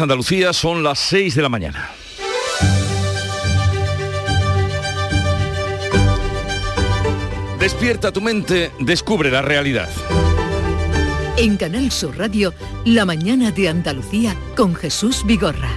Andalucía son las 6 de la mañana. Despierta tu mente, descubre la realidad. En Canal Sur Radio, La mañana de Andalucía con Jesús Vigorra.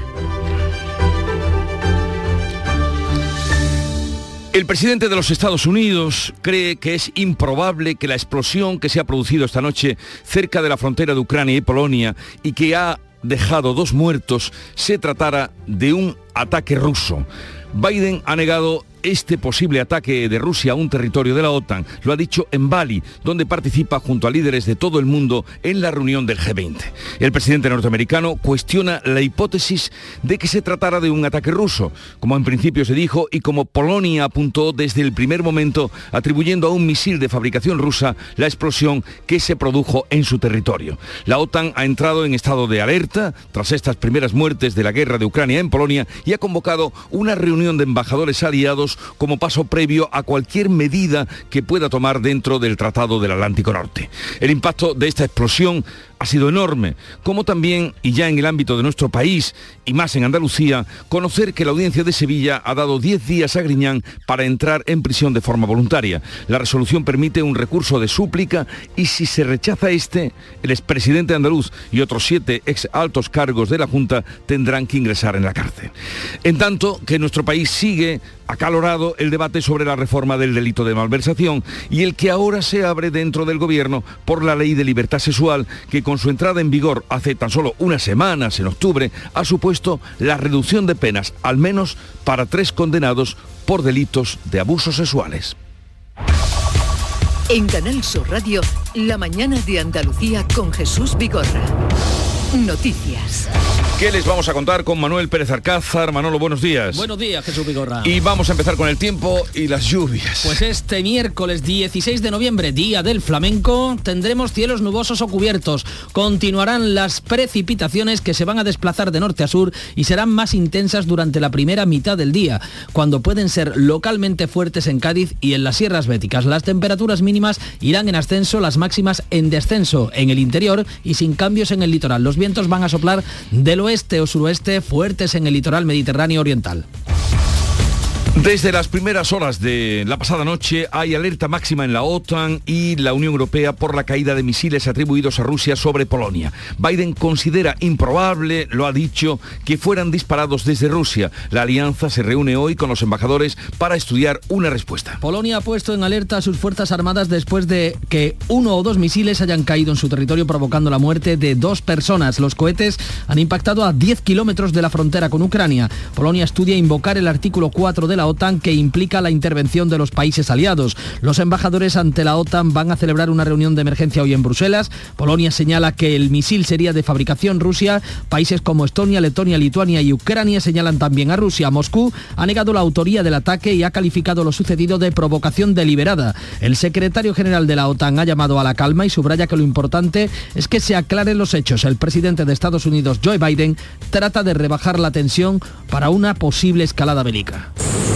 El presidente de los Estados Unidos cree que es improbable que la explosión que se ha producido esta noche cerca de la frontera de Ucrania y Polonia y que ha dejado dos muertos se tratara de un ataque ruso. Biden ha negado este posible ataque de Rusia a un territorio de la OTAN. Lo ha dicho en Bali, donde participa junto a líderes de todo el mundo en la reunión del G20. El presidente norteamericano cuestiona la hipótesis de que se tratara de un ataque ruso, como en principio se dijo y como Polonia apuntó desde el primer momento, atribuyendo a un misil de fabricación rusa la explosión que se produjo en su territorio. La OTAN ha entrado en estado de alerta tras estas primeras muertes de la guerra de Ucrania en Polonia y ha convocado una reunión de embajadores aliados como paso previo a cualquier medida que pueda tomar dentro del Tratado del Atlántico Norte. El impacto de esta explosión ha sido enorme, como también, y ya en el ámbito de nuestro país, y más en Andalucía, conocer que la audiencia de Sevilla ha dado 10 días a Griñán para entrar en prisión de forma voluntaria. La resolución permite un recurso de súplica y si se rechaza este, el expresidente andaluz y otros siete ex altos cargos de la Junta tendrán que ingresar en la cárcel. En tanto que nuestro país sigue acalorado el debate sobre la reforma del delito de malversación y el que ahora se abre dentro del gobierno por la ley de libertad sexual que con su entrada en vigor hace tan solo unas semanas, en octubre, ha supuesto la reducción de penas, al menos para tres condenados por delitos de abusos sexuales. En Canal Sur Radio, la mañana de Andalucía con Jesús Vigorra. Noticias. ¿Qué les vamos a contar con Manuel Pérez Alcázar? Manolo, buenos días. Buenos días, Jesús Vigorra. Y vamos a empezar con el tiempo y las lluvias. Pues este miércoles 16 de noviembre, día del flamenco, tendremos cielos nubosos o cubiertos. Continuarán las precipitaciones que se van a desplazar de norte a sur y serán más intensas durante la primera mitad del día, cuando pueden ser localmente fuertes en Cádiz y en las sierras béticas. Las temperaturas mínimas irán en ascenso, las máximas en descenso en el interior y sin cambios en el litoral. Los vientos van a soplar del oeste o suroeste fuertes en el litoral mediterráneo oriental. Desde las primeras horas de la pasada noche hay alerta máxima en la OTAN y la Unión Europea por la caída de misiles atribuidos a Rusia sobre Polonia. Biden considera improbable, lo ha dicho, que fueran disparados desde Rusia. La alianza se reúne hoy con los embajadores para estudiar una respuesta. Polonia ha puesto en alerta a sus Fuerzas Armadas después de que uno o dos misiles hayan caído en su territorio provocando la muerte de dos personas. Los cohetes han impactado a 10 kilómetros de la frontera con Ucrania. Polonia estudia invocar el artículo 4 de la OTAN que implica la intervención de los países aliados. Los embajadores ante la OTAN van a celebrar una reunión de emergencia hoy en Bruselas. Polonia señala que el misil sería de fabricación Rusia. Países como Estonia, Letonia, Lituania y Ucrania señalan también a Rusia. Moscú ha negado la autoría del ataque y ha calificado lo sucedido de provocación deliberada. El secretario general de la OTAN ha llamado a la calma y subraya que lo importante es que se aclaren los hechos. El presidente de Estados Unidos, Joe Biden, trata de rebajar la tensión para una posible escalada bélica.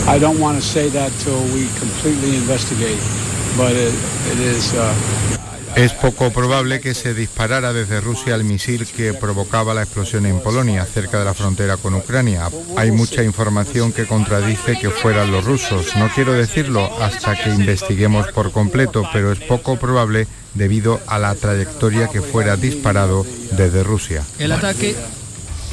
I don't want to say that till we completely investigate, but it, it is. Uh, es poco probable que se disparara desde Rusia el misil que provocaba la explosión en Polonia, cerca de la frontera con Ucrania. Hay mucha información que contradice que fueran los rusos. No quiero decirlo hasta que investiguemos por completo, pero es poco probable debido a la trayectoria que fuera disparado desde Rusia. El ataque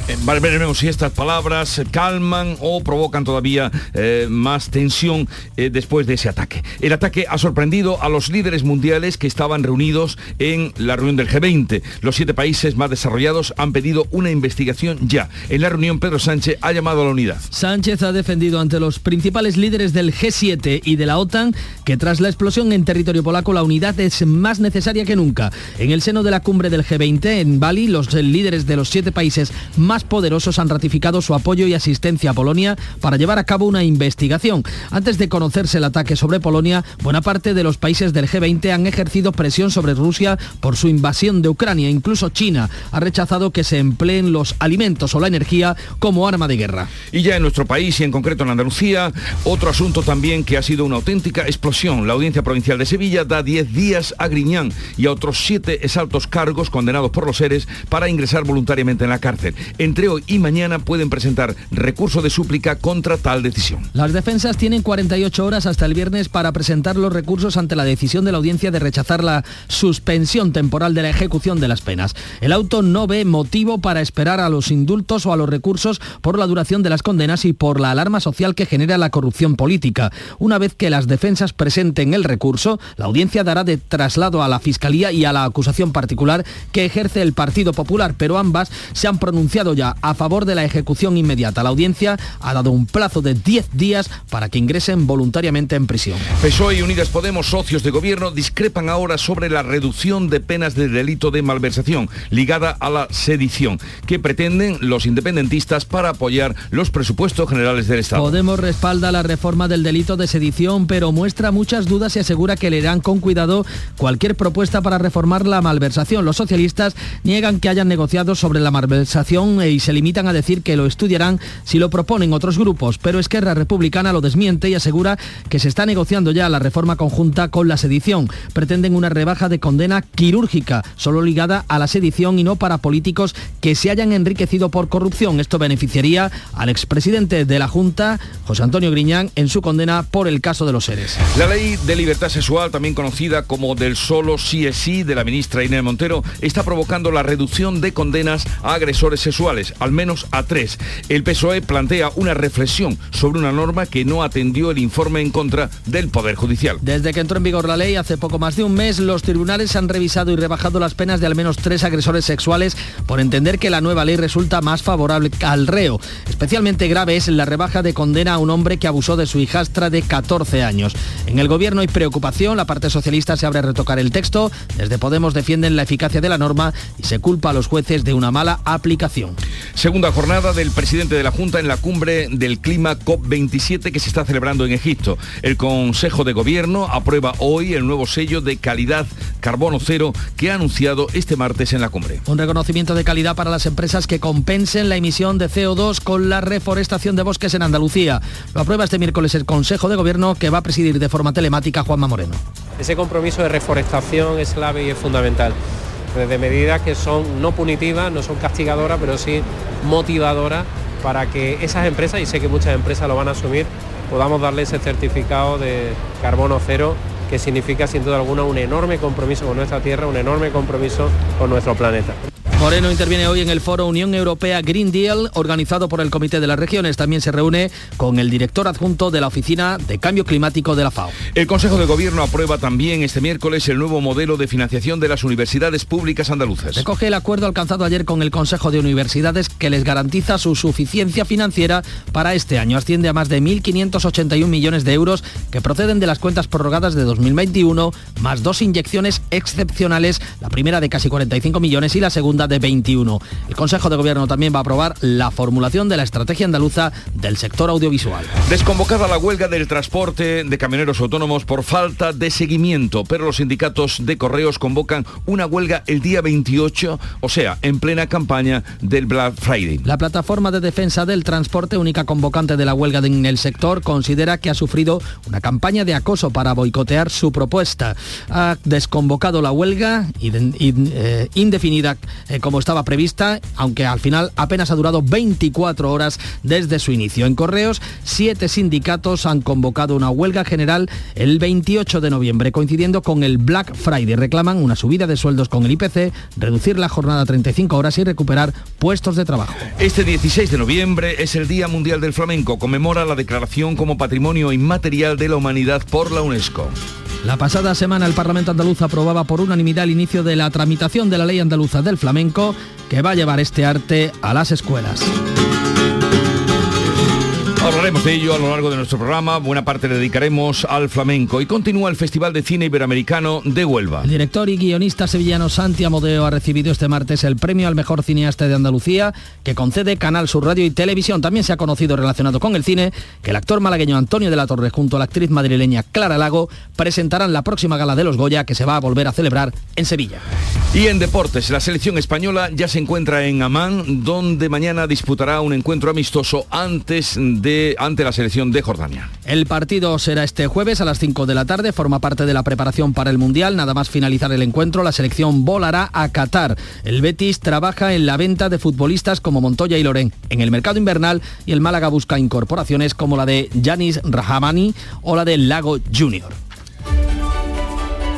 eh, veremos si estas palabras calman o provocan todavía eh, más tensión eh, después de ese ataque. El ataque ha sorprendido a los líderes mundiales que estaban reunidos en la reunión del G20. Los siete países más desarrollados han pedido una investigación ya. En la reunión Pedro Sánchez ha llamado a la unidad. Sánchez ha defendido ante los principales líderes del G7 y de la OTAN que tras la explosión en territorio polaco la unidad es más necesaria que nunca. En el seno de la cumbre del G20 en Bali, los líderes de los siete países más más poderosos han ratificado su apoyo y asistencia a Polonia para llevar a cabo una investigación. Antes de conocerse el ataque sobre Polonia, buena parte de los países del G20 han ejercido presión sobre Rusia por su invasión de Ucrania. Incluso China ha rechazado que se empleen los alimentos o la energía como arma de guerra. Y ya en nuestro país y en concreto en Andalucía, otro asunto también que ha sido una auténtica explosión. La Audiencia Provincial de Sevilla da 10 días a Griñán y a otros siete exaltos cargos condenados por los seres para ingresar voluntariamente en la cárcel. Entre hoy y mañana pueden presentar recurso de súplica contra tal decisión. Las defensas tienen 48 horas hasta el viernes para presentar los recursos ante la decisión de la audiencia de rechazar la suspensión temporal de la ejecución de las penas. El auto no ve motivo para esperar a los indultos o a los recursos por la duración de las condenas y por la alarma social que genera la corrupción política. Una vez que las defensas presenten el recurso, la audiencia dará de traslado a la Fiscalía y a la acusación particular que ejerce el Partido Popular, pero ambas se han pronunciado ya a favor de la ejecución inmediata. La audiencia ha dado un plazo de 10 días para que ingresen voluntariamente en prisión. PSOE y Unidas Podemos, socios de gobierno, discrepan ahora sobre la reducción de penas de delito de malversación ligada a la sedición que pretenden los independentistas para apoyar los presupuestos generales del Estado. Podemos respalda la reforma del delito de sedición, pero muestra muchas dudas y asegura que leerán con cuidado cualquier propuesta para reformar la malversación. Los socialistas niegan que hayan negociado sobre la malversación y se limitan a decir que lo estudiarán si lo proponen otros grupos, pero Esquerra Republicana lo desmiente y asegura que se está negociando ya la reforma conjunta con la sedición. Pretenden una rebaja de condena quirúrgica, solo ligada a la sedición y no para políticos que se hayan enriquecido por corrupción. Esto beneficiaría al expresidente de la Junta, José Antonio Griñán, en su condena por el caso de los seres. La ley de libertad sexual, también conocida como del solo sí es sí de la ministra Inés Montero, está provocando la reducción de condenas a agresores sexuales, al menos a tres. El PSOE plantea una reflexión sobre una norma que no atendió el informe en contra del Poder Judicial. Desde que entró en vigor la ley hace poco más de un mes, los tribunales han revisado y rebajado las penas de al menos tres agresores sexuales por entender que la nueva ley resulta más favorable al reo. Especialmente grave es la rebaja de condena a un hombre que abusó de su hijastra de 14 años. En el gobierno hay preocupación, la parte socialista se abre a retocar el texto, desde Podemos defienden la eficacia de la norma y se culpa a los jueces de una mala aplicación. Segunda jornada del presidente de la Junta en la cumbre del clima COP27 que se está celebrando en Egipto. El Consejo de Gobierno aprueba hoy el nuevo sello de calidad carbono cero que ha anunciado este martes en la cumbre. Un reconocimiento de calidad para las empresas que compensen la emisión de CO2 con la reforestación de bosques en Andalucía. Lo aprueba este miércoles el Consejo de Gobierno que va a presidir de forma telemática Juanma Moreno. Ese compromiso de reforestación es clave y es fundamental. Desde medidas que son no punitivas, no son castigadoras, pero sí motivadoras para que esas empresas, y sé que muchas empresas lo van a asumir, podamos darle ese certificado de carbono cero que significa sin duda alguna un enorme compromiso con nuestra tierra, un enorme compromiso con nuestro planeta. Moreno interviene hoy en el foro Unión Europea Green Deal, organizado por el Comité de las Regiones. También se reúne con el director adjunto de la Oficina de Cambio Climático de la FAO. El Consejo de Gobierno aprueba también este miércoles el nuevo modelo de financiación de las universidades públicas andaluzas. Recoge el acuerdo alcanzado ayer con el Consejo de Universidades que les garantiza su suficiencia financiera para este año. Asciende a más de 1.581 millones de euros que proceden de las cuentas prorrogadas de 2021, más dos inyecciones excepcionales, la primera de casi 45 millones y la segunda de 21. El Consejo de Gobierno también va a aprobar la formulación de la estrategia andaluza del sector audiovisual. Desconvocada la huelga del transporte de camioneros autónomos por falta de seguimiento, pero los sindicatos de correos convocan una huelga el día 28, o sea, en plena campaña del Black Friday. La plataforma de defensa del transporte, única convocante de la huelga en el sector, considera que ha sufrido una campaña de acoso para boicotear su propuesta. Ha desconvocado la huelga eh, indefinida eh, como estaba prevista, aunque al final apenas ha durado 24 horas desde su inicio. En Correos, siete sindicatos han convocado una huelga general el 28 de noviembre, coincidiendo con el Black Friday. Reclaman una subida de sueldos con el IPC, reducir la jornada a 35 horas y recuperar puestos de trabajo. Este 16 de noviembre es el Día Mundial del Flamenco. Conmemora la declaración como Patrimonio Inmaterial de la Humanidad por la UNESCO. La pasada semana el Parlamento andaluz aprobaba por unanimidad el inicio de la tramitación de la ley andaluza del flamenco que va a llevar este arte a las escuelas. Hablaremos de ello a lo largo de nuestro programa. Buena parte le dedicaremos al flamenco. Y continúa el Festival de Cine Iberoamericano de Huelva. El director y guionista sevillano Santi Amodeo ha recibido este martes el premio al mejor cineasta de Andalucía que concede Canal Sur Radio y Televisión. También se ha conocido relacionado con el cine que el actor malagueño Antonio de la Torre junto a la actriz madrileña Clara Lago presentarán la próxima gala de los Goya que se va a volver a celebrar en Sevilla. Y en deportes, la selección española ya se encuentra en Amán, donde mañana disputará un encuentro amistoso antes de ante la selección de Jordania. El partido será este jueves a las 5 de la tarde, forma parte de la preparación para el Mundial. Nada más finalizar el encuentro, la selección volará a Qatar. El Betis trabaja en la venta de futbolistas como Montoya y Loren en el mercado invernal y el Málaga busca incorporaciones como la de Yanis Rahamani o la de Lago Junior.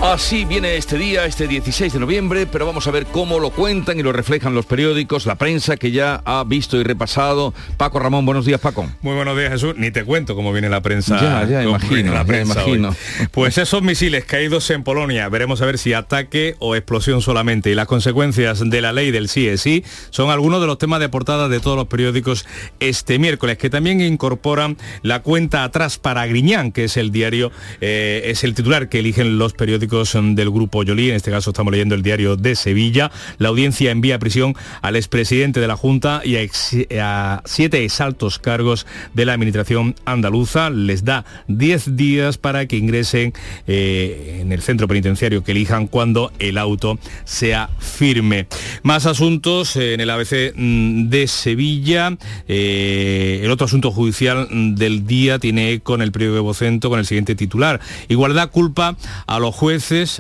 Así viene este día, este 16 de noviembre, pero vamos a ver cómo lo cuentan y lo reflejan los periódicos, la prensa que ya ha visto y repasado. Paco Ramón, buenos días, Paco. Muy buenos días, Jesús. Ni te cuento cómo viene la prensa. Ya, ya, imagino, la prensa imagino. Pues esos misiles caídos en Polonia, veremos a ver si ataque o explosión solamente. Y las consecuencias de la ley del sí es sí son algunos de los temas de portada de todos los periódicos este miércoles, que también incorporan la cuenta atrás para Griñán, que es el diario, eh, es el titular que eligen los periódicos del grupo Yolí, en este caso estamos leyendo el diario de Sevilla. La audiencia envía a prisión al expresidente de la Junta y a, siete exaltos cargos de la administración andaluza. Les da 10 días para que ingresen eh, en el centro penitenciario que elijan cuando el auto sea firme. Más asuntos en el ABC mm, de Sevilla. Eh, el otro asunto judicial del día tiene con el periódico Vocento con el siguiente titular. Igualdad culpa a los jueces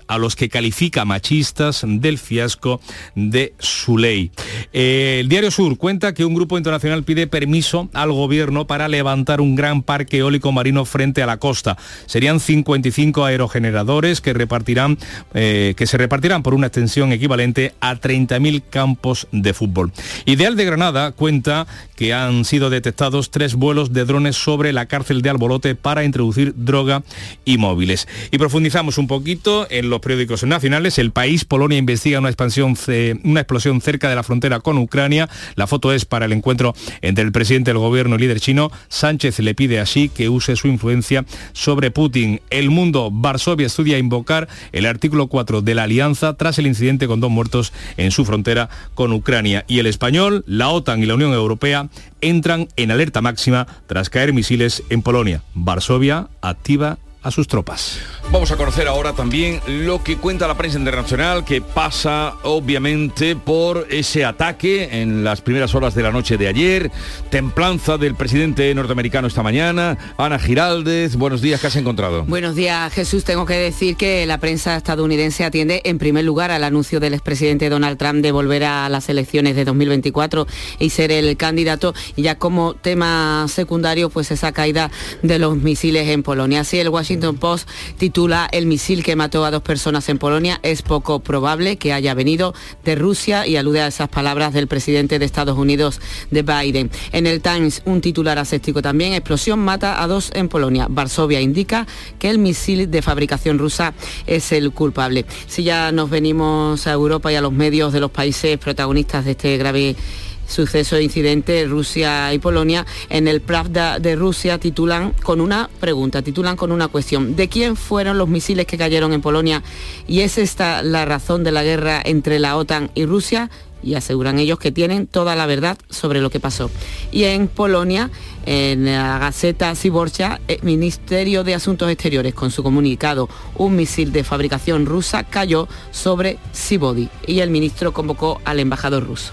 a los que califica machistas del fiasco de su ley. Eh, el Diario Sur cuenta que un grupo internacional pide permiso al gobierno para levantar un gran parque eólico marino frente a la costa. Serían 55 aerogeneradores que, repartirán, eh, que se repartirán por una extensión equivalente a 30.000 campos de fútbol. Ideal de Granada cuenta que han sido detectados tres vuelos de drones sobre la cárcel de Albolote para introducir droga y móviles. Y profundizamos un poquito en los periódicos nacionales. El país, Polonia investiga una expansión, una explosión cerca de la frontera con Ucrania. La foto es para el encuentro entre el presidente del gobierno y líder chino. Sánchez le pide así que use su influencia sobre Putin. El mundo, Varsovia estudia invocar el artículo 4 de la alianza tras el incidente con dos muertos en su frontera con Ucrania. Y el español, la OTAN y la Unión Europea entran en alerta máxima tras caer misiles en Polonia. Varsovia activa a sus tropas. Vamos a conocer ahora también lo que cuenta la prensa internacional, que pasa obviamente por ese ataque en las primeras horas de la noche de ayer, templanza del presidente norteamericano esta mañana. Ana Giraldez, buenos días, ¿qué has encontrado? Buenos días, Jesús. Tengo que decir que la prensa estadounidense atiende en primer lugar al anuncio del expresidente Donald Trump de volver a las elecciones de 2024 y ser el candidato, y ya como tema secundario, pues esa caída de los misiles en Polonia. Así el Washington Post titula El misil que mató a dos personas en Polonia es poco probable que haya venido de Rusia y alude a esas palabras del presidente de Estados Unidos de Biden. En el Times un titular aséptico también, explosión mata a dos en Polonia. Varsovia indica que el misil de fabricación rusa es el culpable. Si ya nos venimos a Europa y a los medios de los países protagonistas de este grave suceso de incidente Rusia y Polonia, en el Pravda de Rusia titulan con una pregunta, titulan con una cuestión. ¿De quién fueron los misiles que cayeron en Polonia? ¿Y es esta la razón de la guerra entre la OTAN y Rusia? y aseguran ellos que tienen toda la verdad sobre lo que pasó. Y en Polonia, en la Gaceta Siborcha, el Ministerio de Asuntos Exteriores, con su comunicado, un misil de fabricación rusa cayó sobre Sibodi y el ministro convocó al embajador ruso.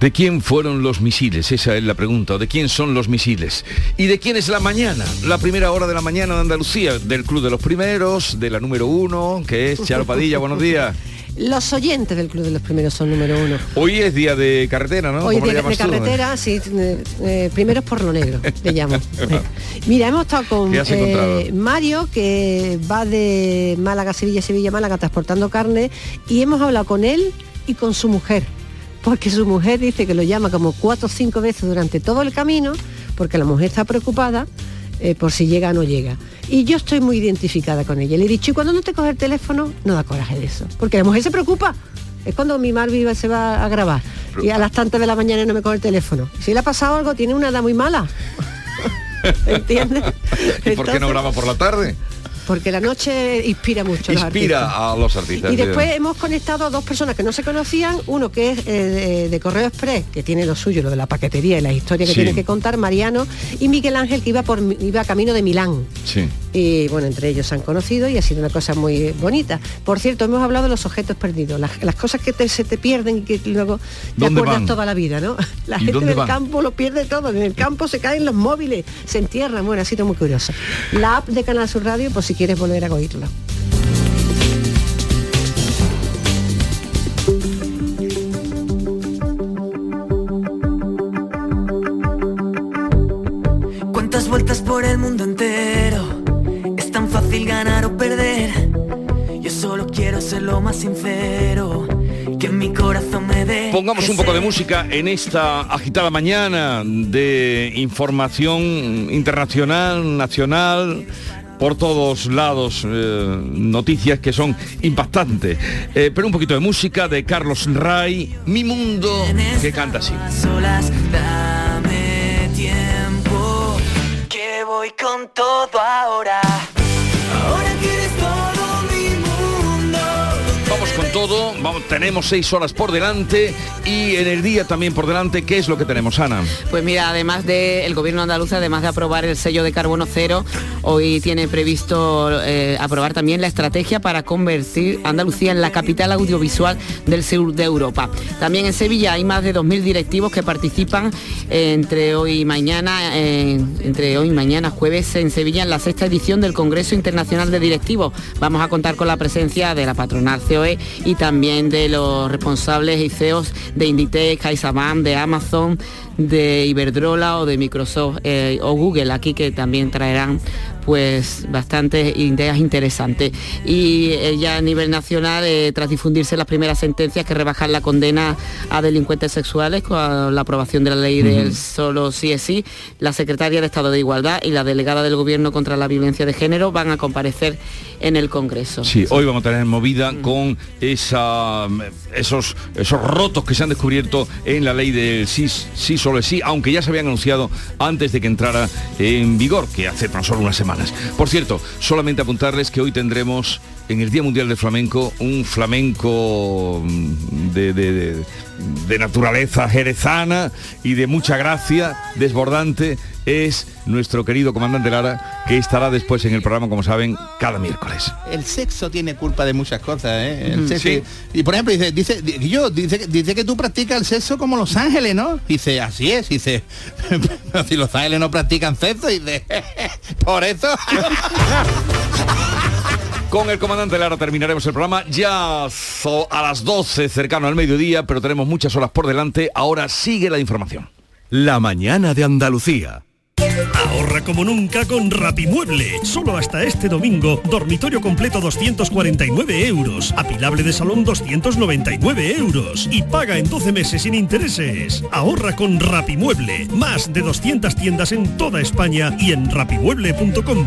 ¿De quién fueron los misiles? Esa es la pregunta. ¿De quién son los misiles? ¿Y de quién es la mañana? La primera hora de la mañana de Andalucía, del Club de los Primeros, de la número uno, que es Charo Padilla. Buenos días. Los oyentes del Club de los Primeros son número uno. Hoy es día de carretera, ¿no? Hoy es día de carretera, sí. Eh, eh, primeros por lo negro, le llamo. Mira, hemos estado con eh, Mario, que va de Málaga, Sevilla, Sevilla, Málaga, transportando carne, y hemos hablado con él y con su mujer porque su mujer dice que lo llama como cuatro o cinco veces durante todo el camino, porque la mujer está preocupada eh, por si llega o no llega. Y yo estoy muy identificada con ella. Le he dicho, y cuando no te coge el teléfono, no da coraje de eso. Porque la mujer se preocupa. Es cuando mi mar viva se va a grabar. Y a las tantas de la mañana no me coge el teléfono. Si le ha pasado algo, tiene una edad muy mala. ¿Entiendes? ¿Y por qué no graba por la tarde? Porque la noche inspira mucho. Inspira a los artistas. Y después hemos conectado a dos personas que no se conocían, uno que es eh, de, Correo Express, que tiene lo suyo, lo de la paquetería y la historia que tiene que contar, Mariano, y Miguel Ángel, que iba, por, iba camino de Milán. Sí y bueno, entre ellos se han conocido y ha sido una cosa muy bonita. Por cierto, hemos hablado de los objetos perdidos, las, cosas que se te pierden y que luego te acuerdas toda la vida, ¿no? La gente del campo lo pierde todo, en el campo se caen los móviles, se entierran, bueno, ha sido muy curioso. La app de Canal Sur Radio, por si quieres volver a oírlo. ¿Cuántas vueltas por el mundo entero? Fácil ganar o perder. Yo solo quiero ser lo más sincero. Que mi corazón me dé. Pongamos un poco de música en esta agitada mañana de información internacional, nacional por todos lados eh, noticias que son impactantes. Eh, pero un poquito de música de Carlos Ray, Mi Mundo, que canta así. dame tiempo, que voy con todo ahora. Tenemos seis horas por delante y en el día también por delante. ¿Qué es lo que tenemos, Ana? Pues mira, además del gobierno andaluz, además de aprobar el sello de carbono cero, hoy tiene previsto eh, aprobar también la estrategia para convertir Andalucía en la capital audiovisual del sur de Europa. También en Sevilla hay más de 2.000 directivos que participan entre hoy y mañana, entre hoy y mañana jueves en Sevilla en la sexta edición del Congreso Internacional de Directivos. Vamos a contar con la presencia de la patronal COE y también de los responsables y CEOs de Inditex, CaixaBank, de Amazon, de Iberdrola o de Microsoft eh, o Google aquí que también traerán pues bastantes ideas interesantes. Y eh, ya a nivel nacional, eh, tras difundirse las primeras sentencias que rebajan la condena a delincuentes sexuales con la aprobación de la ley del solo sí es sí, la secretaria de Estado de Igualdad y la delegada del Gobierno contra la Violencia de Género van a comparecer en el Congreso. Sí, hoy vamos a tener movida con esa, esos, esos rotos que se han descubierto en la ley del sí, sí solo es sí, aunque ya se habían anunciado antes de que entrara en vigor, que hace tan solo una semana. Por cierto, solamente apuntarles que hoy tendremos en el Día Mundial del Flamenco un flamenco mm, de, naturaleza jerezana y de mucha gracia, desbordante, es nuestro querido comandante Lara, que estará después en el programa, como saben, cada miércoles. El sexo tiene culpa de muchas cosas, ¿eh? Y por ejemplo, dice, dice, yo, dice, dice que tú practicas el sexo como Los Ángeles, ¿no? Dice, así es, dice, si Los Ángeles no practican sexo, dice, por eso. Con el comandante Lara terminaremos el programa ya a las 12, cercano al mediodía, pero tenemos muchas horas por delante. Ahora sigue la información. La mañana de Andalucía. Como nunca con Rapimueble. Solo hasta este domingo, dormitorio completo 249 euros, apilable de salón 299 euros y paga en 12 meses sin intereses. Ahorra con Rapimueble. Más de 200 tiendas en toda España y en rapimueble.com.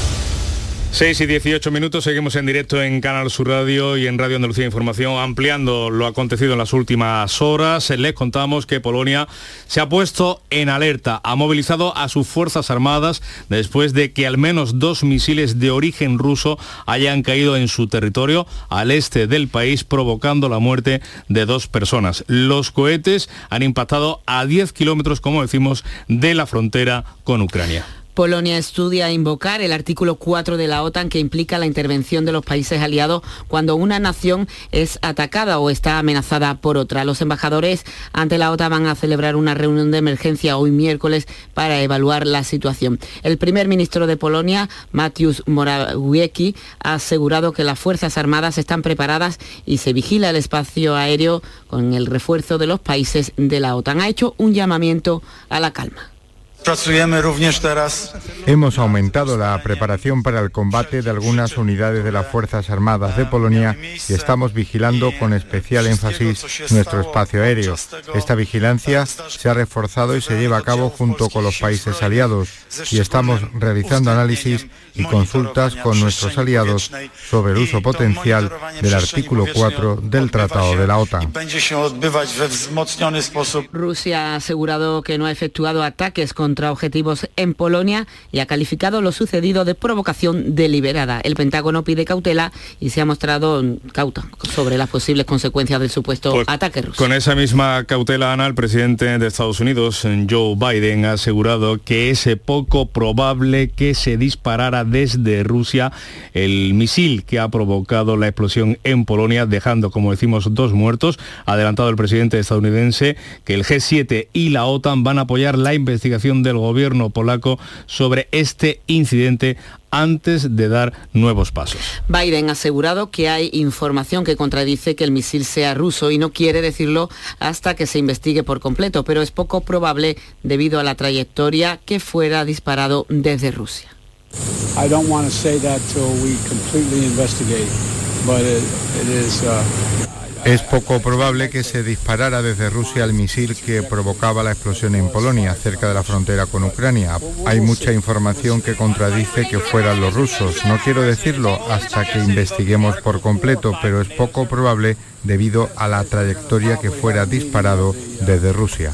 6 y 18 minutos, seguimos en directo en Canal Sur Radio y en Radio Andalucía Información, ampliando lo acontecido en las últimas horas. Les contamos que Polonia se ha puesto en alerta, ha movilizado a sus Fuerzas Armadas después de que al menos dos misiles de origen ruso hayan caído en su territorio al este del país, provocando la muerte de dos personas. Los cohetes han impactado a 10 kilómetros, como decimos, de la frontera con Ucrania. Polonia estudia invocar el artículo 4 de la OTAN que implica la intervención de los países aliados cuando una nación es atacada o está amenazada por otra. Los embajadores ante la OTAN van a celebrar una reunión de emergencia hoy miércoles para evaluar la situación. El primer ministro de Polonia, Mateusz Morawiecki, ha asegurado que las Fuerzas Armadas están preparadas y se vigila el espacio aéreo con el refuerzo de los países de la OTAN. Ha hecho un llamamiento a la calma. Hemos aumentado la preparación para el combate de algunas unidades de las Fuerzas Armadas de Polonia y estamos vigilando con especial énfasis nuestro espacio aéreo. Esta vigilancia se ha reforzado y se lleva a cabo junto con los países aliados y estamos realizando análisis y consultas con nuestros aliados sobre el uso potencial del artículo 4 del Tratado de la OTAN. Rusia ha asegurado que no ha efectuado ataques con contra objetivos en Polonia y ha calificado lo sucedido de provocación deliberada. El Pentágono pide cautela y se ha mostrado cauta sobre las posibles consecuencias del supuesto pues, ataque ruso. Con esa misma cautela, Ana, el presidente de Estados Unidos, Joe Biden, ha asegurado que es poco probable que se disparara desde Rusia el misil que ha provocado la explosión en Polonia, dejando, como decimos, dos muertos. Ha adelantado el presidente estadounidense que el G7 y la OTAN van a apoyar la investigación del gobierno polaco sobre este incidente antes de dar nuevos pasos. Biden ha asegurado que hay información que contradice que el misil sea ruso y no quiere decirlo hasta que se investigue por completo, pero es poco probable debido a la trayectoria que fuera disparado desde Rusia. Es poco probable que se disparara desde Rusia el misil que provocaba la explosión en Polonia, cerca de la frontera con Ucrania. Hay mucha información que contradice que fueran los rusos. No quiero decirlo hasta que investiguemos por completo, pero es poco probable debido a la trayectoria que fuera disparado desde Rusia.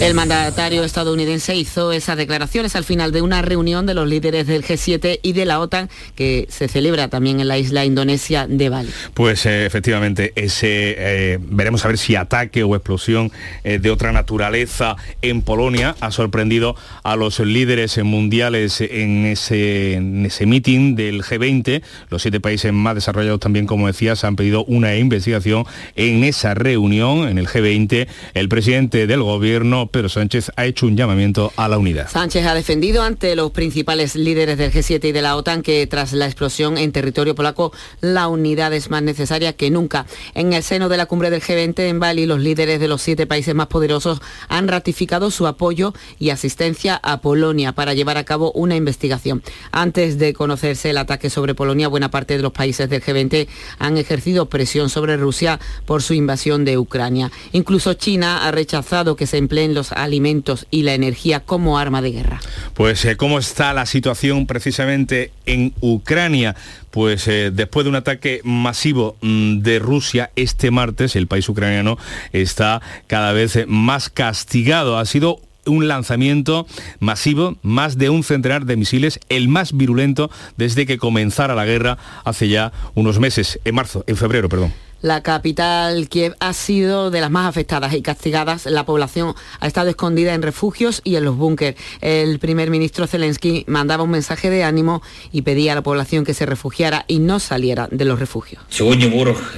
El mandatario estadounidense hizo esas declaraciones al final de una reunión de los líderes del G7 y de la OTAN que se celebra también en la isla indonesia de Bali. Pues eh, efectivamente, ese eh, veremos a ver si ataque o explosión eh, de otra naturaleza en Polonia ha sorprendido a los líderes mundiales en ese, en ese meeting del G20. Los siete países más desarrollados también, como decías, han pedido una investigación en esa reunión en el G20. El presidente del gobierno Pedro Sánchez ha hecho un llamamiento a la unidad. Sánchez ha defendido ante los principales líderes del G7 y de la OTAN que tras la explosión en territorio polaco la unidad es más necesaria que nunca. En el seno de la cumbre del G20 en Bali, los líderes de los siete países más poderosos han ratificado su apoyo y asistencia a Polonia para llevar a cabo una investigación. Antes de conocerse el ataque sobre Polonia, buena parte de los países del G20 han ejercido presión sobre Rusia por su invasión de Ucrania. Incluso China ha rechazado que se empleen los alimentos y la energía como arma de guerra. Pues eh, cómo está la situación precisamente en Ucrania. Pues eh, después de un ataque masivo mm, de Rusia este martes, el país ucraniano está cada vez más castigado. Ha sido un lanzamiento masivo, más de un centenar de misiles, el más virulento desde que comenzara la guerra hace ya unos meses, en marzo, en febrero, perdón. La capital, Kiev, ha sido de las más afectadas y castigadas. La población ha estado escondida en refugios y en los búnkeres. El primer ministro Zelensky mandaba un mensaje de ánimo y pedía a la población que se refugiara y no saliera de los refugios.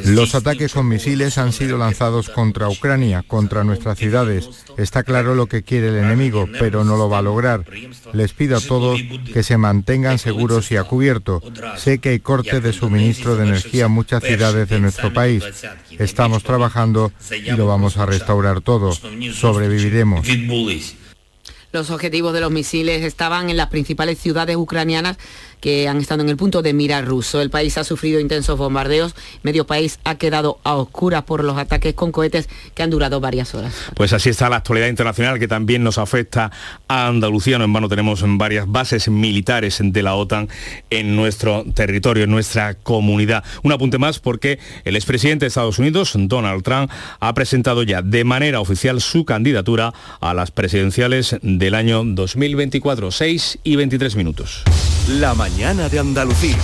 Los ataques con misiles han sido lanzados contra Ucrania, contra nuestras ciudades. Está claro lo que quiere el enemigo, pero no lo va a lograr. Les pido a todos que se mantengan seguros y a cubierto. Sé que hay cortes de suministro de energía en muchas ciudades de nuestro país Estamos trabajando y lo vamos a restaurar todo. Sobreviviremos. Los objetivos de los misiles estaban en las principales ciudades ucranianas que han estado en el punto de mira ruso. El país ha sufrido intensos bombardeos, medio país ha quedado a oscuras por los ataques con cohetes que han durado varias horas. Pues así está la actualidad internacional que también nos afecta a Andalucía. No en vano tenemos varias bases militares de la OTAN en nuestro territorio, en nuestra comunidad. Un apunte más porque el expresidente de Estados Unidos, Donald Trump, ha presentado ya de manera oficial su candidatura a las presidenciales del año 2024, 6 y 23 minutos. La mañana de Andalucía.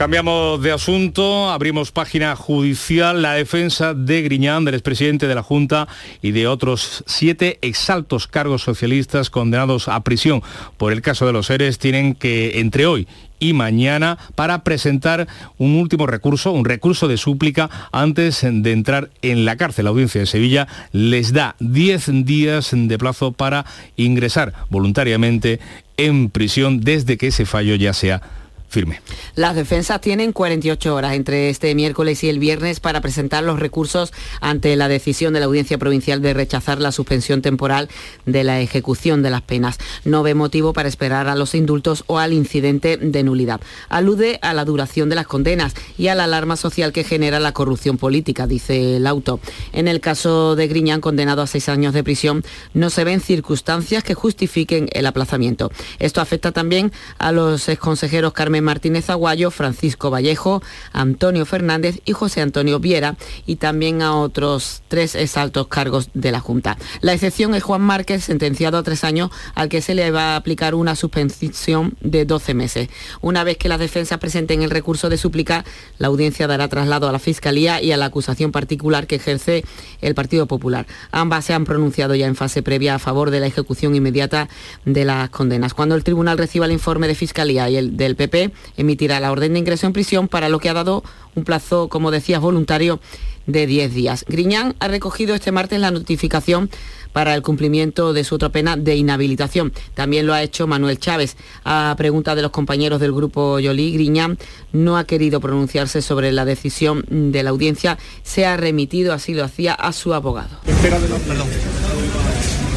Cambiamos de asunto, abrimos página judicial. La defensa de Griñán, del expresidente de la Junta y de otros siete exaltos cargos socialistas condenados a prisión por el caso de los seres tienen que, entre hoy y mañana para presentar un último recurso, un recurso de súplica antes de entrar en la cárcel. La audiencia de Sevilla les da 10 días de plazo para ingresar voluntariamente en prisión desde que ese fallo ya sea firme. Las defensas tienen 48 horas entre este miércoles y el viernes para presentar los recursos ante la decisión de la Audiencia Provincial de rechazar la suspensión temporal de la ejecución de las penas. No ve motivo para esperar a los indultos o al incidente de nulidad. Alude a la duración de las condenas y a la alarma social que genera la corrupción política, dice el auto. En el caso de Griñán, condenado a seis años de prisión, no se ven circunstancias que justifiquen el aplazamiento. Esto afecta también a los exconsejeros Carmen Martínez Aguayo, Francisco Vallejo, Antonio Fernández y José Antonio Viera y también a otros tres exaltos cargos de la Junta. La excepción es Juan Márquez, sentenciado a tres años, al que se le va a aplicar una suspensión de 12 meses. Una vez que las defensas presenten el recurso de súplica, la audiencia dará traslado a la Fiscalía y a la acusación particular que ejerce el Partido Popular. Ambas se han pronunciado ya en fase previa a favor de la ejecución inmediata de las condenas. Cuando el tribunal reciba el informe de Fiscalía y el del PP, emitirá la orden de ingreso en prisión para lo que ha dado un plazo, como decías, voluntario de 10 días. Griñán ha recogido este martes la notificación para el cumplimiento de su otra pena de inhabilitación. También lo ha hecho Manuel Chávez. A pregunta de los compañeros del grupo Yolí, Griñán no ha querido pronunciarse sobre la decisión de la audiencia. Se ha remitido, así lo hacía, a su abogado. Espera de los, perdón,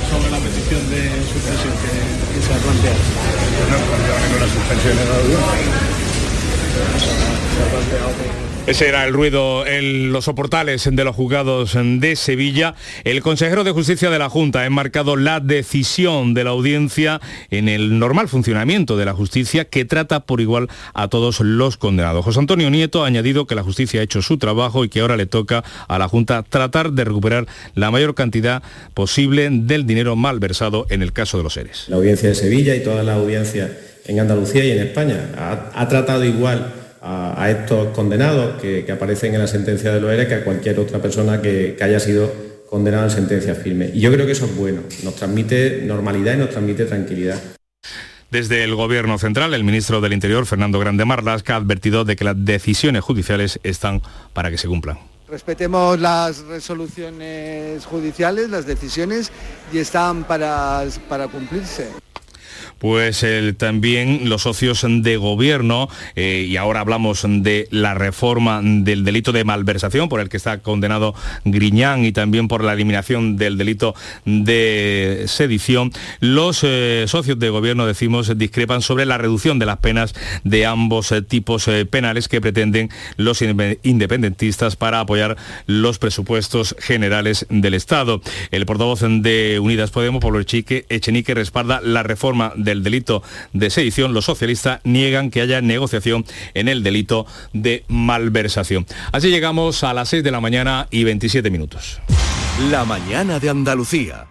sobre la petición de suspensión que, que se ha planteado. Ese era el ruido en los soportales de los juzgados de Sevilla. El consejero de Justicia de la Junta ha enmarcado la decisión de la audiencia en el normal funcionamiento de la justicia que trata por igual a todos los condenados. José Antonio Nieto ha añadido que la justicia ha hecho su trabajo y que ahora le toca a la Junta tratar de recuperar la mayor cantidad posible del dinero malversado en el caso de los seres. La audiencia de Sevilla y toda la audiencia en Andalucía y en España. Ha, tratado igual a, estos condenados que, aparecen en la sentencia de Loera que a cualquier otra persona que, haya sido condenada en sentencia firme. Y yo creo que eso es bueno, nos transmite normalidad y nos transmite tranquilidad. Desde el Gobierno Central, el ministro del Interior, Fernando Grande Marlasca, ha advertido de que las decisiones judiciales están para que se cumplan. Respetemos las resoluciones judiciales, las decisiones, y están para, para cumplirse pues también los socios de gobierno, eh, y ahora hablamos de la reforma del delito de malversación por el que está condenado Griñán y también por la eliminación del delito de sedición, los eh, socios de gobierno, decimos, discrepan sobre la reducción de las penas de ambos eh, tipos penales que pretenden los independentistas para apoyar los presupuestos generales del Estado. El portavoz de Unidas Podemos, Pablo Echenique, respalda la reforma del delito de sedición, los socialistas niegan que haya negociación en el delito de malversación. Así llegamos a las 6 de la mañana y 27 minutos. La mañana de Andalucía.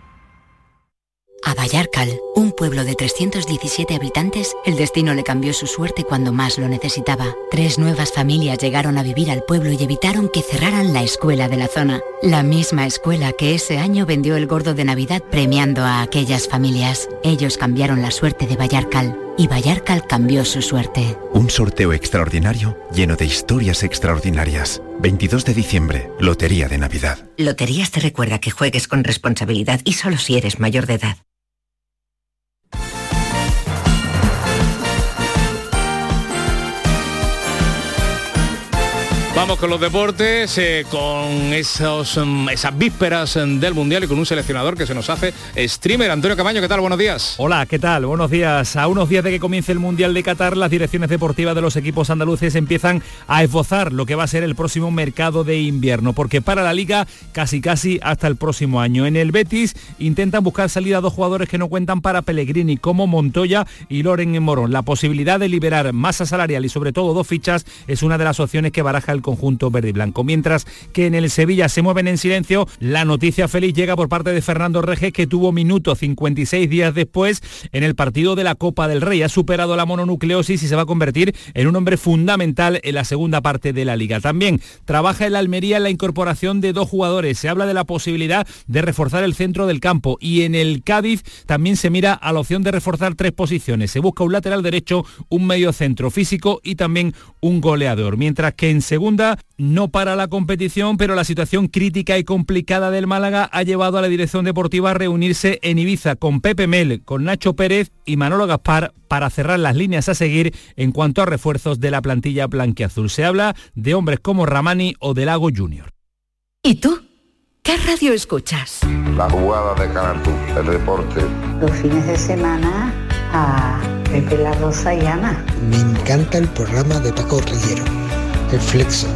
A Vallarcal, un pueblo de 317 habitantes, el destino le cambió su suerte cuando más lo necesitaba. Tres nuevas familias llegaron a vivir al pueblo y evitaron que cerraran la escuela de la zona. La misma escuela que ese año vendió el gordo de Navidad premiando a aquellas familias. Ellos cambiaron la suerte de Vallarcal y Vallarcal cambió su suerte. Un sorteo extraordinario lleno de historias extraordinarias. 22 de diciembre, Lotería de Navidad. Loterías te recuerda que juegues con responsabilidad y solo si eres mayor de edad. Vamos con los deportes, eh, con esos, mm, esas vísperas mm, del Mundial y con un seleccionador que se nos hace streamer. Antonio Camaño, ¿qué tal? Buenos días. Hola, ¿qué tal? Buenos días. A unos días de que comience el Mundial de Qatar, las direcciones deportivas de los equipos andaluces empiezan a esbozar lo que va a ser el próximo mercado de invierno, porque para la liga casi casi hasta el próximo año. En el Betis intentan buscar salida dos jugadores que no cuentan para Pellegrini, como Montoya y Loren Morón. La posibilidad de liberar masa salarial y sobre todo dos fichas es una de las opciones que baraja el conjunto verde y blanco. Mientras que en el Sevilla se mueven en silencio, la noticia feliz llega por parte de Fernando Reges que tuvo minuto 56 días después en el partido de la Copa del Rey. Ha superado la mononucleosis y se va a convertir en un hombre fundamental en la segunda parte de la liga. También trabaja en la Almería en la incorporación de dos jugadores. Se habla de la posibilidad de reforzar el centro del campo y en el Cádiz también se mira a la opción de reforzar tres posiciones. Se busca un lateral derecho, un medio centro físico y también un goleador. Mientras que en segunda, no para la competición, pero la situación crítica y complicada del Málaga ha llevado a la dirección deportiva a reunirse en Ibiza con Pepe Mel, con Nacho Pérez y Manolo Gaspar para cerrar las líneas a seguir en cuanto a refuerzos de la plantilla blanquiazul. Se habla de hombres como Ramani o Del Lago Junior. ¿Y tú? ¿Qué radio escuchas? La jugada de Canal el deporte. Los fines de semana a Pepe La Rosa y Ana. Me encanta el programa de Paco Rillero, El Flexo.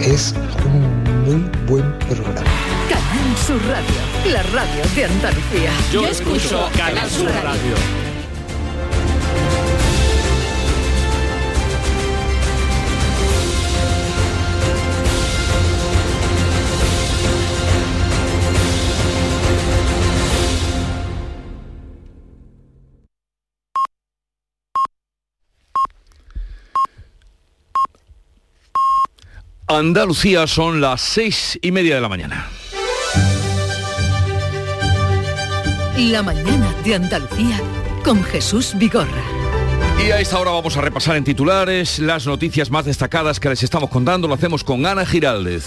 Es un muy buen programa. Canal Sur Radio, la radio de Andalucía. Yo, escucho Canal Sur radio. Andalucía son las seis y media de la mañana. La mañana de Andalucía con Jesús Vigorra. Y a esta hora vamos a repasar en titulares las noticias más destacadas que les estamos contando. Lo hacemos con Ana Giraldez.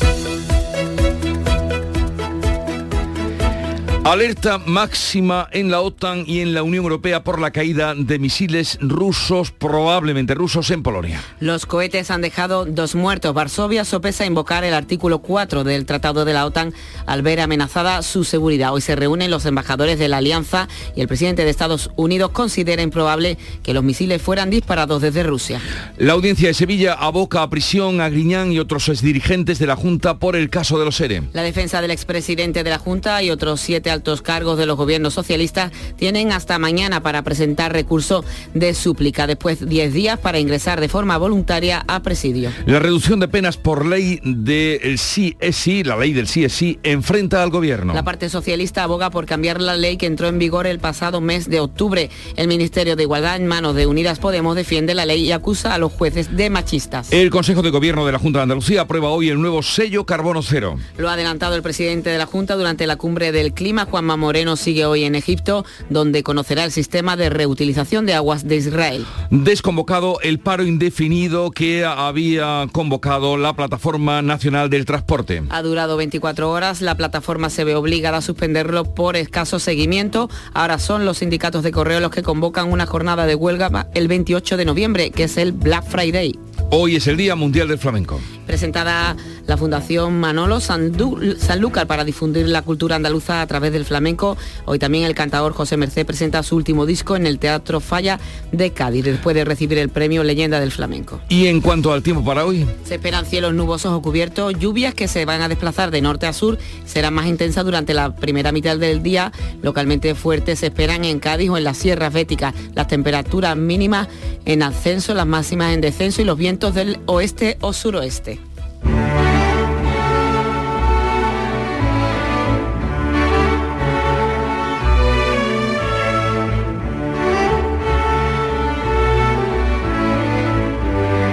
Alerta máxima en la OTAN y en la Unión Europea por la caída de misiles rusos, probablemente rusos, en Polonia. Los cohetes han dejado dos muertos. Varsovia sopesa invocar el artículo 4 del Tratado de la OTAN al ver amenazada su seguridad. Hoy se reúnen los embajadores de la alianza y el presidente de Estados Unidos considera improbable que los misiles fueran disparados desde Rusia. La audiencia de Sevilla aboca a prisión a Griñán y otros exdirigentes de la Junta por el caso de los ERE. La defensa del expresidente de la Junta y otros siete altos cargos de los gobiernos socialistas tienen hasta mañana para presentar recurso de súplica, después 10 días para ingresar de forma voluntaria a presidio. La reducción de penas por ley del CSI, la ley del CSI, enfrenta al gobierno. La parte socialista aboga por cambiar la ley que entró en vigor el pasado mes de octubre. El Ministerio de Igualdad en manos de Unidas Podemos defiende la ley y acusa a los jueces de machistas. El Consejo de Gobierno de la Junta de Andalucía aprueba hoy el nuevo sello carbono cero. Lo ha adelantado el presidente de la Junta durante la cumbre del clima, Juanma Moreno sigue hoy en Egipto, donde conocerá el sistema de reutilización de aguas de Israel. Desconvocado el paro indefinido que había convocado la Plataforma Nacional del Transporte. Ha durado 24 horas, la plataforma se ve obligada a suspenderlo por escaso seguimiento. Ahora son los sindicatos de correo los que convocan una jornada de huelga el 28 de noviembre, que es el Black Friday. Hoy es el Día Mundial del Flamenco. Presentada la Fundación Manolo Sanlúcar para difundir la cultura andaluza a través del flamenco. Hoy también el cantador José Merced presenta su último disco en el Teatro Falla de Cádiz, después de recibir el premio Leyenda del Flamenco. ¿Y en cuanto al tiempo para hoy? Se esperan cielos nubosos o cubiertos, lluvias que se van a desplazar de norte a sur, serán más intensas durante la primera mitad del día, localmente fuertes se esperan en Cádiz o en las sierras béticas. Las temperaturas mínimas en ascenso, las máximas en descenso y los vientos del oeste o suroeste.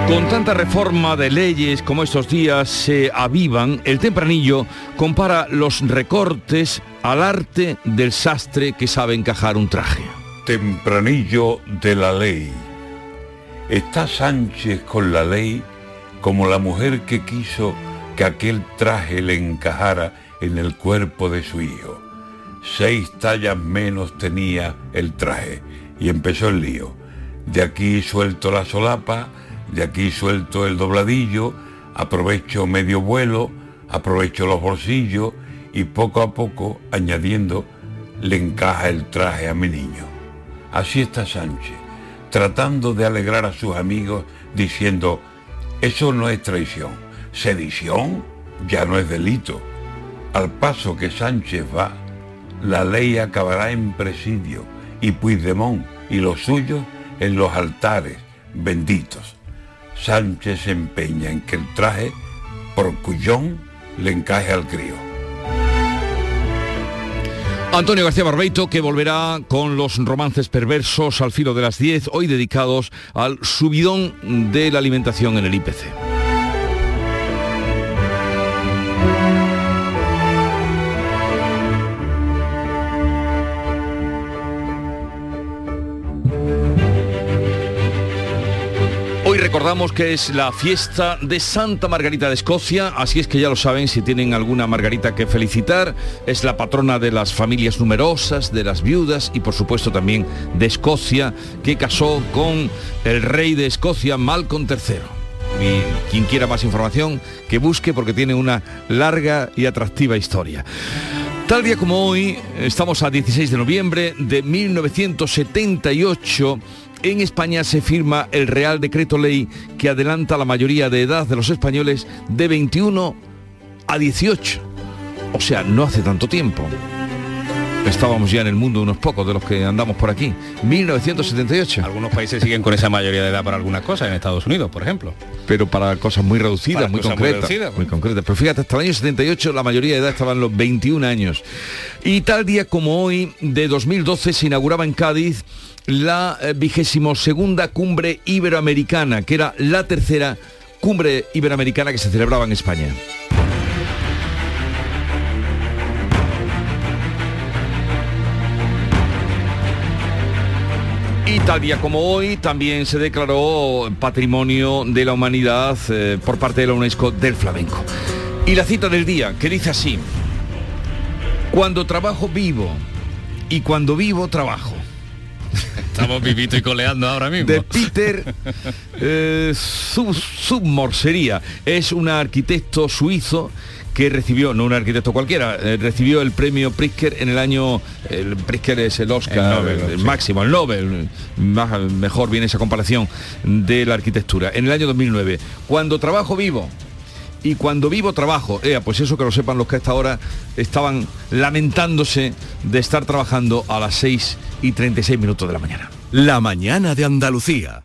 Con tanta reforma de leyes como estos días se avivan, el tempranillo compara los recortes al arte del sastre que sabe encajar un traje. Tempranillo de la ley. Está Sánchez con la ley como la mujer que quiso que aquel traje le encajara en el cuerpo de su hijo. Seis tallas menos tenía el traje y empezó el lío. De aquí suelto la solapa, de aquí suelto el dobladillo, aprovecho medio vuelo, aprovecho los bolsillos y poco a poco, añadiendo, le encaja el traje a mi niño. Así está Sánchez, tratando de alegrar a sus amigos, diciendo, eso no es traición, sedición ya no es delito. Al paso que Sánchez va, la ley acabará en presidio y Puigdemont y los suyos en los altares benditos. Sánchez se empeña en que el traje, por cuyón, le encaje al crío. Antonio García Barbeito, que volverá con los romances perversos al filo de las 10, hoy dedicados al subidón de la alimentación en el IPC. Recordamos que es la fiesta de Santa Margarita de Escocia, así es que ya lo saben si tienen alguna Margarita que felicitar. Es la patrona de las familias numerosas, de las viudas y por supuesto también de Escocia, que casó con el rey de Escocia, Malcolm III. Y quien quiera más información, que busque porque tiene una larga y atractiva historia. Tal día como hoy, estamos a 16 de noviembre de 1978, en España se firma el Real Decreto Ley que adelanta la mayoría de edad de los españoles de 21 a 18. O sea, no hace tanto tiempo. Estábamos ya en el mundo unos pocos de los que andamos por aquí. 1978. Algunos países siguen con esa mayoría de edad para algunas cosas, en Estados Unidos, por ejemplo. Pero para cosas muy reducidas, Para muy muy concretas. Muy, reducidas, concretas. Pero fíjate, hasta el año 78 la mayoría de edad estaban los 21 años. Y tal día como hoy, de 2012, se inauguraba en Cádiz la eh, vigésimo segunda cumbre iberoamericana, que era la tercera cumbre iberoamericana que se celebraba en España. Y tal día como hoy también se declaró Patrimonio de la Humanidad eh, por parte de la UNESCO del flamenco. Y la cita del día, que dice así, cuando trabajo vivo y cuando vivo trabajo. Estamos vivito y coleando ahora mismo. De Peter eh, Sub- Submor sería. Es un arquitecto suizo que recibió, no un arquitecto cualquiera, eh, recibió el premio Pritzker en el año, el Pritzker es el Oscar, El Nobel, el sí. máximo, el Nobel, más- mejor viene esa comparación de la arquitectura, en el año 2009. Cuando trabajo vivo, y cuando vivo trabajo. Ea, pues eso que lo sepan los que a esta hora estaban lamentándose de estar trabajando a las 6 y 36 minutos de la mañana. La mañana de Andalucía.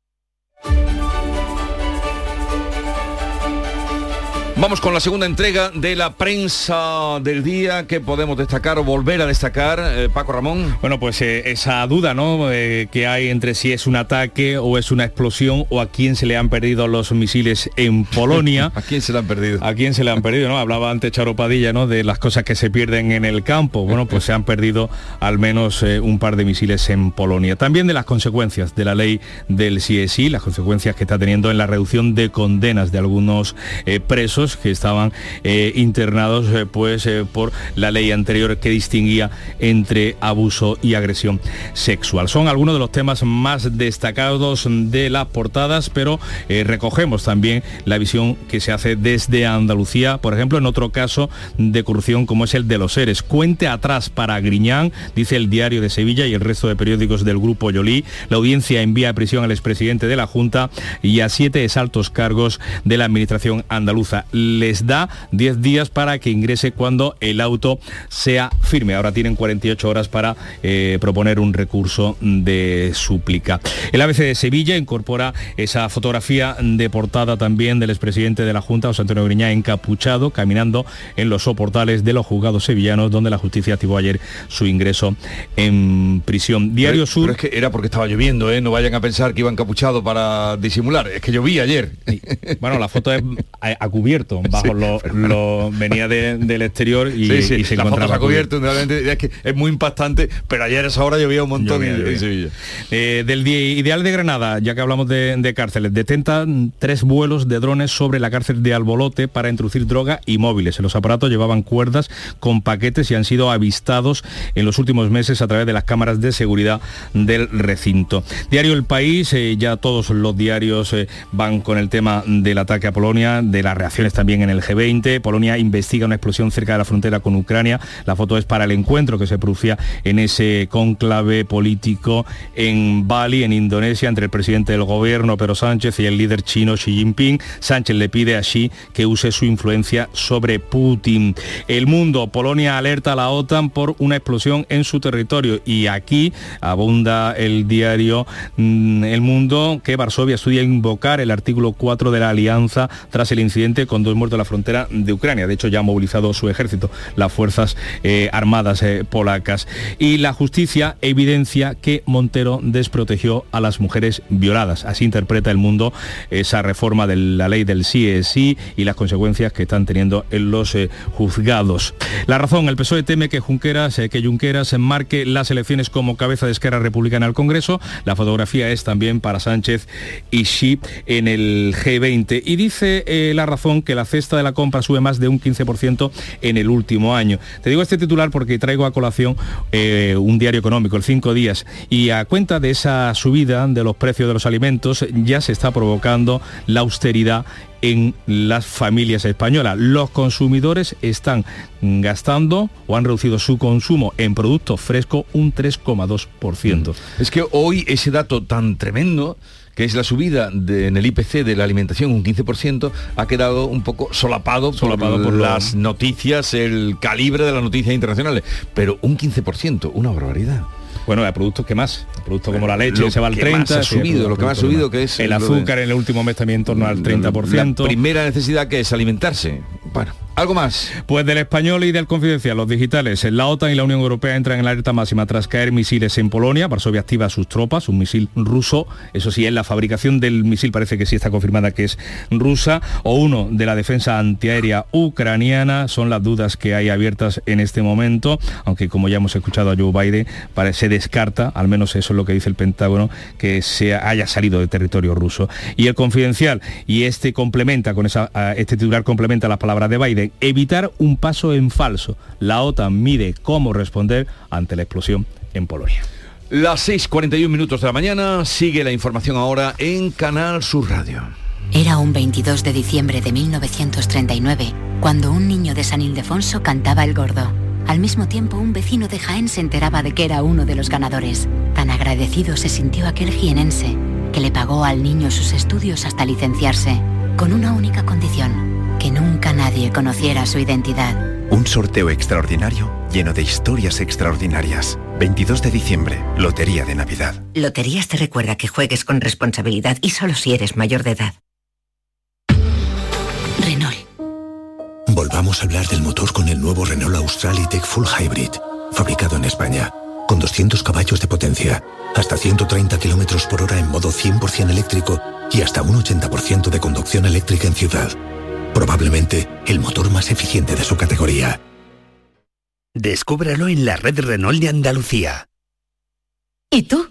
Vamos con la segunda entrega de la prensa del día que podemos destacar o volver a destacar. Eh, Paco Ramón. Bueno, pues eh, esa duda ¿no? Eh, que hay entre si es un ataque o es una explosión o a quién se le han perdido los misiles en Polonia. ¿A quién se le han perdido? ¿A quién se le han perdido? ¿no? Hablaba antes Charo Padilla ¿no? de las cosas que se pierden en el campo. Bueno, pues se han perdido al menos un par de misiles en Polonia. También de las consecuencias de la ley del CSI, las consecuencias que está teniendo en la reducción de condenas de algunos eh, que estaban eh, internados eh, pues eh, por la ley anterior que distinguía entre abuso y agresión sexual. Son algunos de los temas más destacados de las portadas, pero recogemos también la visión que se hace desde Andalucía, por ejemplo, en otro caso de corrupción como es el de los seres. Cuente atrás para Griñán, dice el diario de Sevilla y el resto de periódicos del grupo Yolí. La audiencia envía a prisión al expresidente de la Junta y a siete exaltos cargos de la administración andaluza. Les da 10 días para que ingrese cuando el auto sea firme. Ahora tienen 48 horas para eh, proponer un recurso de súplica. El ABC de Sevilla incorpora esa fotografía de portada también del expresidente de la Junta, José Antonio Griñán, encapuchado, caminando en los soportales de los juzgados sevillanos, donde la justicia activó ayer su ingreso en prisión. Diario Pero- Sur. pero es que era porque estaba lloviendo, ¿eh? No vayan a pensar que iba encapuchado para disimular. Es que llovía ayer. Bueno, la foto es a, a cubierto, bajo lo, lo- venía de- del exterior y, sí, sí, y se la foto encontraba ha cubierto, realmente es que es muy impactante, pero ayer a esa hora llovía un montón Llovía, en. Sevilla. Eh, del día ideal de Granada, ya que hablamos de, de cárceles, detentan tres vuelos de drones sobre la cárcel de Albolote para introducir droga y móviles. En los aparatos llevaban cuerdas con paquetes y han sido avistados en los últimos meses a través de las cámaras de seguridad del recinto. Diario El País, eh, ya todos los diarios eh, van con el tema del ataque a Polonia, de las reacciones también en el G20. Polonia investiga una explosión cerca de la frontera con Ucrania. La foto es para el encuentro que se producía en ese conclave político en Bali, en Indonesia, entre el presidente del gobierno, Pedro Sánchez, y el líder chino Xi Jinping. Sánchez le pide a Xi que use su influencia sobre Putin. El mundo, Polonia alerta a la OTAN por una explosión en su territorio y aquí abunda el diario mm, El Mundo que Varsovia estudia invocar el artículo 4 de la alianza tras el incidente con dos muertos en la frontera de Ucrania. De hecho, ya ha movilizado su ejército, las fuerzas eh, armadas eh, polacas. Y la justicia evidencia que Montero desprotegió a las mujeres violadas. Así interpreta el mundo esa reforma de la ley del sí es sí y las consecuencias que están teniendo en los eh, juzgados. La razón, el PSOE teme que Junqueras, que Junqueras enmarque las elecciones como cabeza de Esquerra Republicana al Congreso. La fotografía es también para Sánchez y Xi en el G20. Y dice la razón que la cesta de la compra sube más de un 15% en el último año. Te digo este titular porque traigo a colación eh, un diario económico, el Cinco Días, y a cuenta de esa subida de los precios de los alimentos ya se está provocando la austeridad en las familias españolas. Los consumidores están gastando o han reducido su consumo en productos frescos un 3,2%. Es que hoy ese dato tan tremendo que es la subida en el IPC de la alimentación un 15%, ha quedado un poco solapado, solapado por, las noticias, el calibre de las noticias internacionales. Pero un 15%, una barbaridad. Bueno, hay productos que más, productos como la leche se va al 30, ha subido, lo que más ha subido que es el azúcar en el último mes también en torno al 30%. La primera necesidad que es alimentarse. Bueno, ¿Algo más? Pues del español y del confidencial, los digitales. La OTAN y la Unión Europea entran en la alerta máxima tras caer misiles en Polonia. Varsovia activa sus tropas, un misil ruso. Eso sí, en la fabricación del misil parece que sí está confirmada que es rusa. O uno de la defensa antiaérea ucraniana. Son las dudas que hay abiertas en este momento. Aunque como ya hemos escuchado a Joe Biden, se descarta, al menos eso es lo que dice el Pentágono, que se haya salido de territorio ruso. Y el confidencial, y este complementa con esa, este titular complementa las palabras de Biden evitar un paso en falso. La OTAN mide cómo responder ante la explosión en Polonia. Las 6.41 minutos de la mañana, sigue la información ahora en Canal Sur Radio. Era un 22 de diciembre de 1939, cuando un niño de San Ildefonso cantaba el gordo. Al mismo tiempo, un vecino de Jaén se enteraba de que era uno de los ganadores. Tan agradecido se sintió aquel jienense, que le pagó al niño sus estudios hasta licenciarse, con una única condición que nunca nadie conociera su identidad. Un sorteo extraordinario lleno de historias extraordinarias. 22 de diciembre, Lotería de Navidad. Loterías te recuerda que juegues con responsabilidad y solo si eres mayor de edad. Renault. Volvamos a hablar del motor con el nuevo Renault Australitech Full Hybrid, fabricado en España, con 200 caballos de potencia, hasta 130 km por hora en modo 100% eléctrico y hasta un 80% de conducción eléctrica en ciudad probablemente el motor más eficiente de su categoría. Descúbralo en la red Renault de Andalucía. ¿Y tú?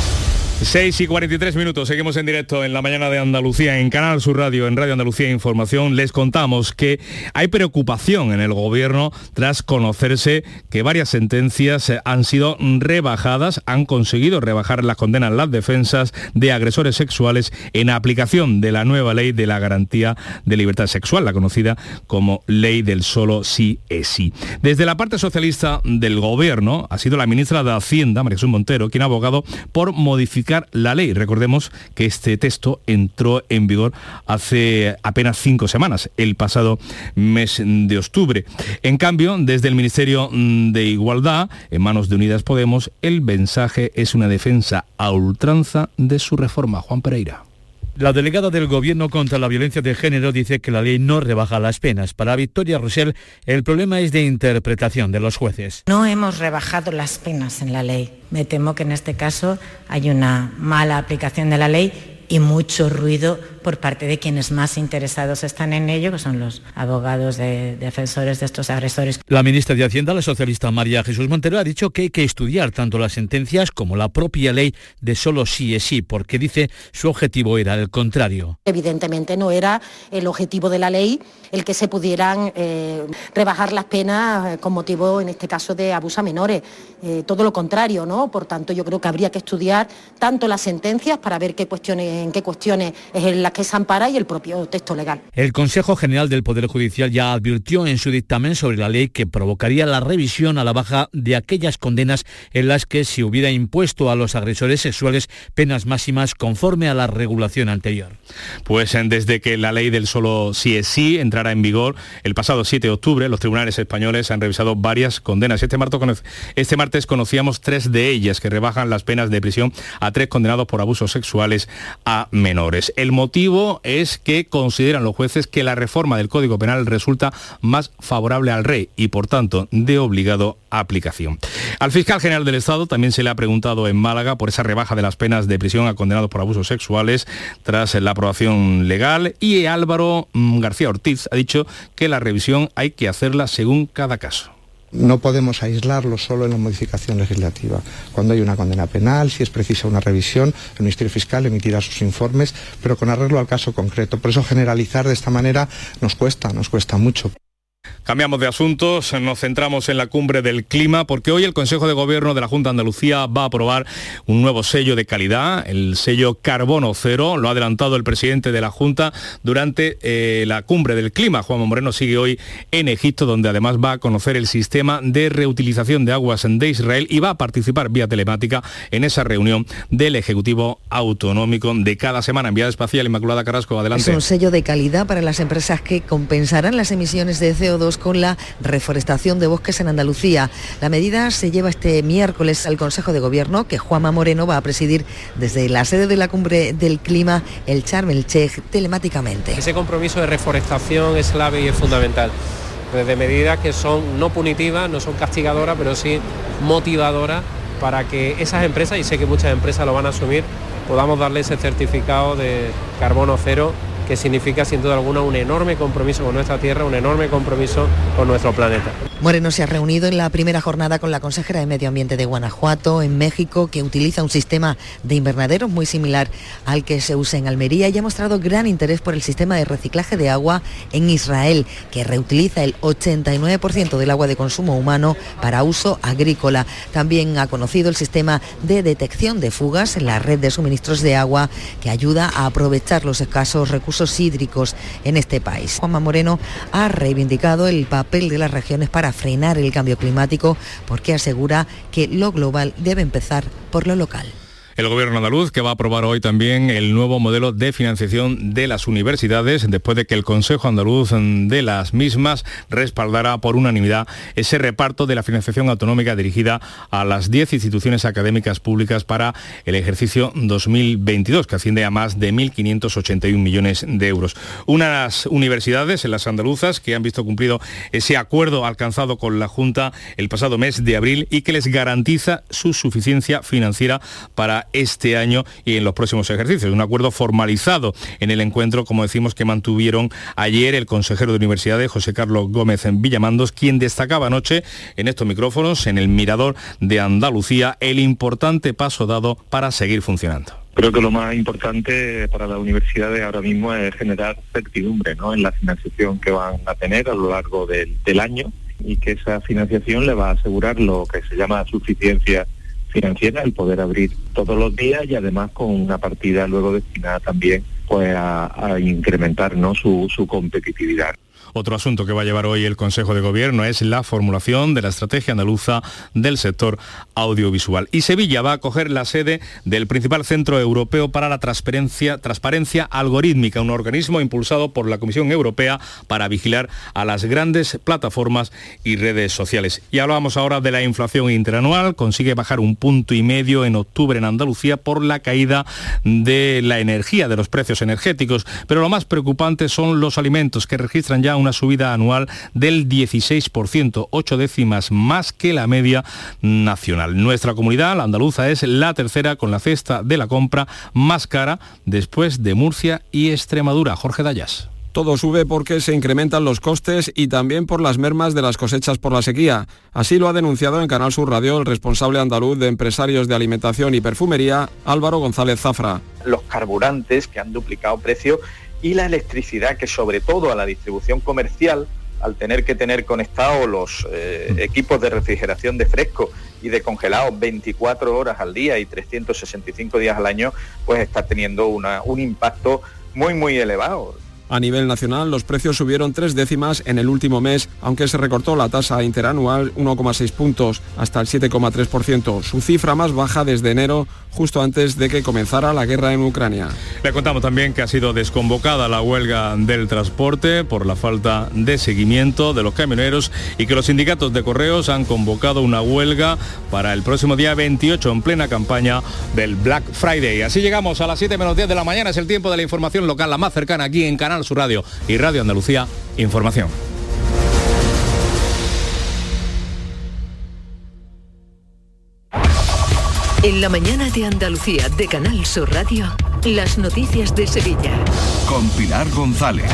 6 y 43 minutos, seguimos en directo en la mañana de Andalucía, en Canal Sur Radio, en Radio Andalucía Información. Les contamos que hay preocupación en el gobierno tras conocerse que varias sentencias han sido rebajadas, han conseguido rebajar las condenas las defensas de agresores sexuales en aplicación de la nueva ley de la garantía de libertad sexual, la conocida como ley del solo sí es sí. Desde la parte socialista del gobierno ha sido la ministra de Hacienda, María Jesús Montero, quien ha abogado por modificar la ley. Recordemos que este texto entró en vigor hace apenas cinco semanas, el pasado mes de octubre. En cambio, desde el Ministerio de Igualdad, en manos de Unidas Podemos, el mensaje es una defensa a ultranza de su reforma. Juan Pereira. La delegada del Gobierno contra la violencia de género dice que la ley no rebaja las penas. Para Victoria Rosell, el problema es de interpretación de los jueces. No hemos rebajado las penas en la ley. Me temo que en este caso hay una mala aplicación de la ley y mucho ruido por parte de quienes más interesados están en ello, que son los abogados de defensores de estos agresores. La ministra de Hacienda, la socialista María Jesús Montero, ha dicho que hay que estudiar tanto las sentencias como la propia ley de solo sí es sí, porque dice su objetivo era el contrario. Evidentemente no era el objetivo de la ley el que se pudieran eh, rebajar las penas eh, con motivo, en este caso, de abuso a menores. Eh, todo lo contrario, ¿no? Por tanto, yo creo que habría que estudiar tanto las sentencias para ver qué cuestiones, en qué cuestiones es en las que se ampara y el propio texto legal. El Consejo General del Poder Judicial ya advirtió en su dictamen sobre la ley que provocaría la revisión a la baja de aquellas condenas en las que se hubiera impuesto a los agresores sexuales penas máximas conforme a la regulación anterior. Pues desde que la ley del solo sí es sí entrará en vigor el pasado 7 de octubre, los tribunales españoles han revisado varias condenas. Este martes, este martes conocíamos tres de ellas que rebajan las penas de prisión a tres condenados por abusos sexuales a menores. El motivo es que consideran los jueces que la reforma del Código Penal resulta más favorable al rey y por tanto de obligado aplicación. Al fiscal general del Estado también se le ha preguntado en Málaga por esa rebaja de las penas de prisión a condenados por abusos sexuales tras la aprobación legal y Álvaro mm, García Ortiz ha dicho que la revisión hay que hacerla según cada caso. No podemos aislarlo solo en la modificación legislativa. Cuando hay una condena penal, si es precisa una revisión, el Ministerio Fiscal emitirá sus informes, pero con arreglo al caso concreto. Por eso generalizar de esta manera nos cuesta, nos cuesta mucho. Cambiamos de asuntos, nos centramos en la cumbre del clima porque hoy el Consejo de Gobierno de la Junta de Andalucía va a aprobar un nuevo sello de calidad, el sello Carbono Cero, lo ha adelantado el presidente de la Junta durante eh, la cumbre del clima. Juan Moreno sigue hoy en Egipto donde además va a conocer el sistema de reutilización de aguas de Israel y va a participar vía telemática en esa reunión del Ejecutivo Autonómico de cada semana. Enviada espacial Inmaculada Carrasco, adelante. Es un sello de calidad para las empresas que compensarán las emisiones de CO2 con la reforestación de bosques en Andalucía. La medida se lleva este miércoles al Consejo de Gobierno que Juanma Moreno va a presidir desde la sede de la Cumbre del Clima, el Charm el telemáticamente. Ese compromiso de reforestación es clave y es fundamental desde medidas que son no punitivas, no son castigadoras, pero sí motivadoras para que esas empresas, y sé que muchas empresas lo van a asumir, podamos darle ese certificado de carbono cero que significa sin duda alguna un enorme compromiso con nuestra tierra, un enorme compromiso con nuestro planeta. Moreno se ha reunido en la primera jornada con la consejera de Medio Ambiente de Guanajuato, en México, que utiliza un sistema de invernaderos muy similar al que se usa en Almería y ha mostrado gran interés por el sistema de reciclaje de agua en Israel, que reutiliza el 89% del agua de consumo humano para uso agrícola. También ha conocido el sistema de detección de fugas en la red de suministros de agua, que ayuda a aprovechar los escasos recursos hídricos en este país. Juanma Moreno ha reivindicado el papel de las regiones para frenar el cambio climático porque asegura que lo global debe empezar por lo local el Gobierno andaluz, que va a aprobar hoy también el nuevo modelo de financiación de las universidades, después de que el Consejo Andaluz de las mismas respaldara por unanimidad ese reparto de la financiación autonómica dirigida a las 10 instituciones académicas públicas para el ejercicio 2022, que asciende a más de 1.581 millones de euros. Unas universidades, en las andaluzas, que han visto cumplido ese acuerdo alcanzado con la Junta el pasado mes de abril y que les garantiza su suficiencia financiera para este año y en los próximos ejercicios. Un acuerdo formalizado en el encuentro, como decimos, que mantuvieron ayer el consejero de universidades, José Carlos Gómez en Villamandos, quien destacaba anoche en estos micrófonos, en el mirador de Andalucía, el importante paso dado para seguir funcionando. Creo que lo más importante para las universidades ahora mismo es generar certidumbre en la financiación que van a tener a lo largo del año y que esa financiación le va a asegurar lo que se llama suficiencia financiera, el poder abrir todos los días y además con una partida luego destinada también pues a, incrementar ¿no? su, su competitividad. Otro asunto que va a llevar hoy el Consejo de Gobierno es la formulación de la estrategia andaluza del sector audiovisual. Y Sevilla va a coger la sede del principal centro europeo para la transparencia, transparencia algorítmica, un organismo impulsado por la Comisión Europea para vigilar a las grandes plataformas y redes sociales. Y hablábamos ahora de la inflación interanual, consigue bajar un punto y medio en octubre en Andalucía por la caída de la energía, de los precios energéticos. Pero lo más preocupante son los alimentos que registran ya una subida anual del 16%, ocho décimas más que la media nacional. Nuestra comunidad, la andaluza, es la tercera con la cesta de la compra más cara después de Murcia y Extremadura. Jorge Dayas. Todo sube porque se incrementan los costes y también por las mermas de las cosechas por la sequía. Así lo ha denunciado en Canal Sur Radio el responsable andaluz de empresarios de alimentación y perfumería, Álvaro González Zafra. Los carburantes que han duplicado precio y la electricidad que sobre todo a la distribución comercial, al tener que tener conectados los eh, equipos de refrigeración de fresco y de congelado 24 horas al día y 365 días al año, pues está teniendo un impacto muy muy elevado. A nivel nacional, los precios subieron tres décimas en el último mes, aunque se recortó la tasa interanual 1,6 puntos, hasta el 7,3%, su cifra más baja desde enero, justo antes de que comenzara la guerra en Ucrania. Le contamos también que ha sido desconvocada la huelga del transporte por la falta de seguimiento de los camioneros y que los sindicatos de correos han convocado una huelga para el próximo día 28 en plena campaña del Black Friday. Así llegamos a las 7 menos 10 de la mañana, es el tiempo de la información local, la más cercana aquí en Canal Sur Radio y Radio Andalucía Información. En la mañana de Andalucía de Canal Sur Radio, las noticias de Sevilla. Con Pilar González.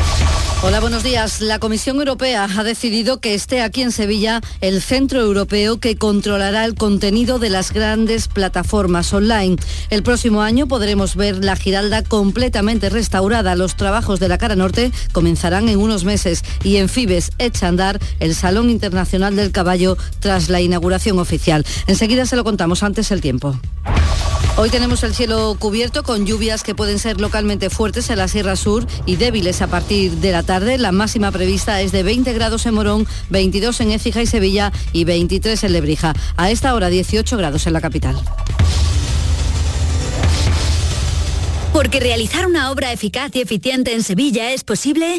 Hola, buenos días. La Comisión Europea ha decidido que esté aquí en Sevilla el centro europeo que controlará el contenido de las grandes plataformas online. El próximo año podremos ver la Giralda completamente restaurada. Los trabajos de la cara norte comenzarán en unos meses y en Fibes echa a andar el Salón Internacional del Caballo tras la inauguración oficial. Enseguida se lo contamos antes el tiempo. Hoy tenemos el cielo cubierto con lluvias que pueden ser localmente fuertes en la Sierra Sur y débiles a partir de la tarde. La máxima prevista es de 20 grados en Morón, 22 en Écija y Sevilla y 23 en Lebrija. A esta hora 18 grados en la capital. Porque realizar una obra eficaz y eficiente en Sevilla es posible.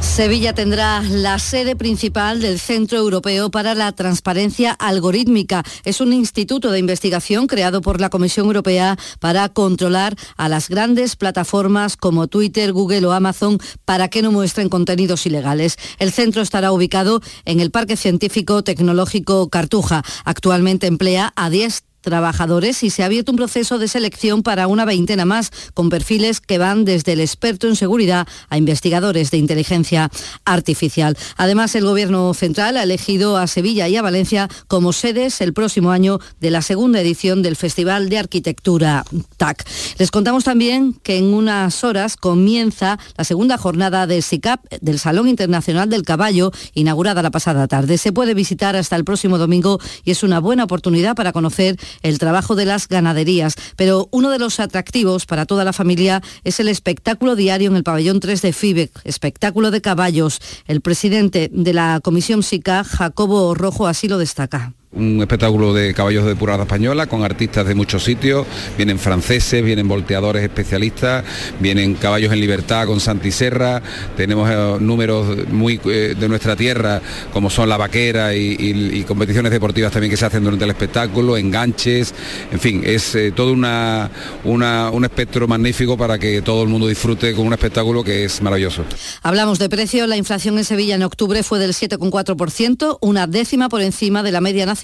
Sevilla tendrá la sede principal del Centro Europeo para la Transparencia Algorítmica. Es un instituto de investigación creado por la Comisión Europea para controlar a las grandes plataformas como Twitter, Google o Amazon para que no muestren contenidos ilegales. El centro estará ubicado en el Parque Científico Tecnológico Cartuja. Actualmente emplea a 10 trabajadores y se ha abierto un proceso de selección para una veintena más, con perfiles que van desde el experto en seguridad a investigadores de inteligencia artificial. Además, el Gobierno Central ha elegido a Sevilla y a Valencia como sedes el próximo año de la segunda edición del Festival de Arquitectura TAC. Les contamos también que en unas horas comienza la segunda jornada del SICAP, del Salón Internacional del Caballo, inaugurada la pasada tarde. Se puede visitar hasta el próximo domingo y es una buena oportunidad para conocer el trabajo de las ganaderías. Pero uno de los atractivos para toda la familia es el espectáculo diario en el pabellón 3 de FIBEC, espectáculo de caballos. El presidente de la Comisión SICA, Jacobo Rojo, así lo destaca un espectáculo de caballos de purada española con artistas de muchos sitios, vienen franceses, vienen volteadores especialistas, vienen caballos en libertad con Santi Serra, tenemos eh, números muy eh, de nuestra tierra como son la vaquera y, competiciones deportivas también que se hacen durante el espectáculo, enganches, en fin, es eh, todo una, un espectro magnífico para que todo el mundo disfrute con un espectáculo que es maravilloso. Hablamos de precio, la inflación en Sevilla en octubre fue del 7,4%, una décima por encima de la media nacional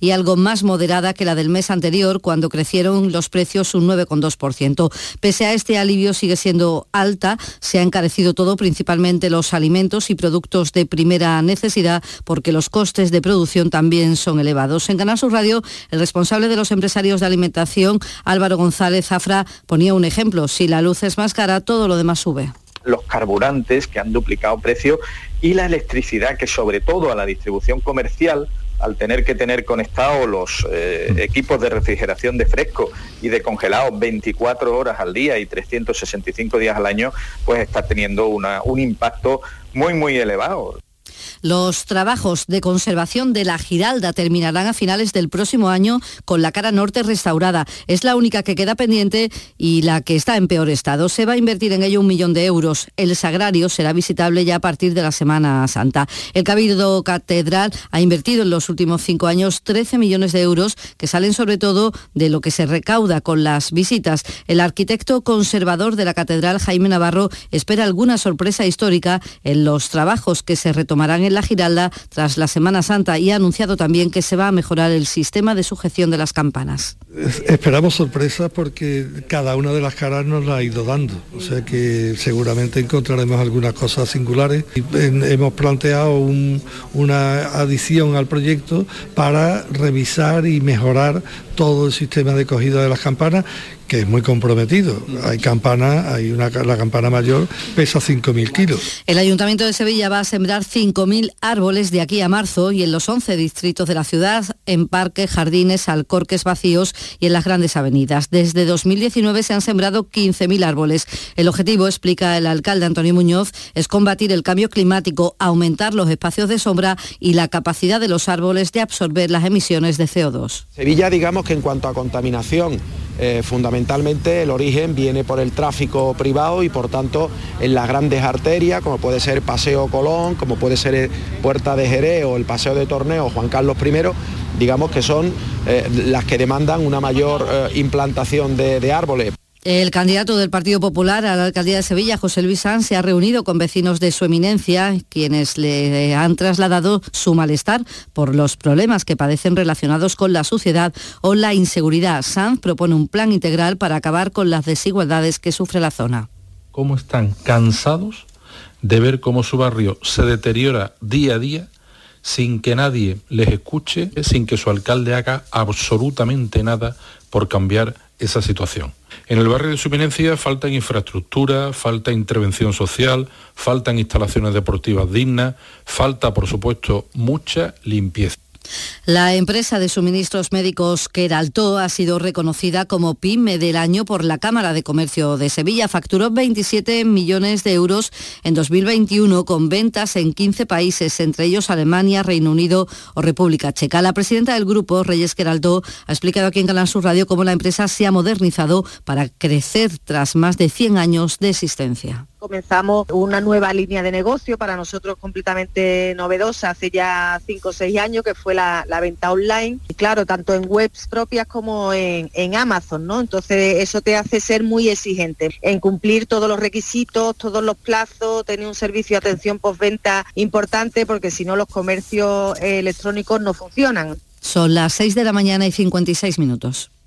y algo más moderada que la del mes anterior, cuando crecieron los precios un 9,2%. Pese a este alivio sigue siendo alta, se ha encarecido todo, principalmente los alimentos y productos de primera necesidad, porque los costes de producción también son elevados. En Canal Sur Radio, el responsable de los empresarios de alimentación, Álvaro González Zafra, ponía un ejemplo. Si la luz es más cara, todo lo demás sube los carburantes que han duplicado precio y la electricidad que sobre todo a la distribución comercial al tener que tener conectados los eh, mm. equipos de refrigeración de fresco y de congelado 24 horas al día y 365 días al año, pues está teniendo un impacto muy, muy elevado. Los trabajos de conservación de la Giralda terminarán a finales del próximo año con la cara norte restaurada. Es la única que queda pendiente y la que está en peor estado. Se va a invertir en ello un millón de euros. El sagrario será visitable ya a partir de la Semana Santa. El Cabildo Catedral ha invertido en los últimos cinco años 13 millones de euros que salen sobre todo de lo que se recauda con las visitas. El arquitecto conservador de la catedral, Jaime Navarro, espera alguna sorpresa histórica en los trabajos que se retomarán en la Giralda tras la Semana Santa y ha anunciado también que se va a mejorar el sistema de sujeción de las campanas. Esperamos sorpresas porque cada una de las caras nos la ha ido dando, o sea que seguramente encontraremos algunas cosas singulares. Hemos planteado una adición al proyecto para revisar y mejorar todo el sistema de cogida de las campanas que es muy comprometido. Hay campana, hay una, la campana mayor pesa 5.000 kilos. El Ayuntamiento de Sevilla va a sembrar 5.000 árboles de aquí a marzo y en los 11 distritos de la ciudad, en parques, jardines, alcorques vacíos y en las grandes avenidas. Desde 2019 se han sembrado 15.000 árboles. El objetivo, explica el alcalde Antonio Muñoz, es combatir el cambio climático, aumentar los espacios de sombra y la capacidad de los árboles de absorber las emisiones de CO2. Sevilla, digamos que en cuanto a contaminación, eh, fundamentalmente el origen viene por el tráfico privado y por tanto en las grandes arterias, como puede ser Paseo Colón, como puede ser Puerta de Jerez o el Paseo de Torneo Juan Carlos I, digamos que son eh, las que demandan una mayor eh, implantación de árboles. El candidato del Partido Popular a la alcaldía de Sevilla, José Luis Sanz, se ha reunido con vecinos de su eminencia, quienes le han trasladado su malestar por los problemas que padecen relacionados con la suciedad o la inseguridad. Sanz propone un plan integral para acabar con las desigualdades que sufre la zona. ¿Cómo están cansados de ver cómo su barrio se deteriora día a día sin que nadie les escuche, sin que su alcalde haga absolutamente nada por cambiar esa situación? En el barrio de su eminencia faltan infraestructura, falta intervención social, faltan instalaciones deportivas dignas, falta, por supuesto, mucha limpieza. La empresa de suministros médicos Queraltó ha sido reconocida como PYME del año por la Cámara de Comercio de Sevilla. Facturó 27 millones de euros en 2021 con ventas en 15 países, entre ellos Alemania, Reino Unido o República Checa. La presidenta del grupo, Reyes Queraltó, ha explicado aquí en Canal Sur Radio cómo la empresa se ha modernizado para crecer tras más de 100 años de existencia. Comenzamos una nueva línea de negocio para nosotros completamente novedosa hace ya cinco o seis años, que fue la, venta online. Y claro, tanto en webs propias como en, en, Amazon, ¿no? Entonces eso te hace ser muy exigente en cumplir todos los requisitos, todos los plazos, tener un servicio de atención postventa importante, porque si no los comercios electrónicos no funcionan. Son las 6 de la mañana y 56 minutos.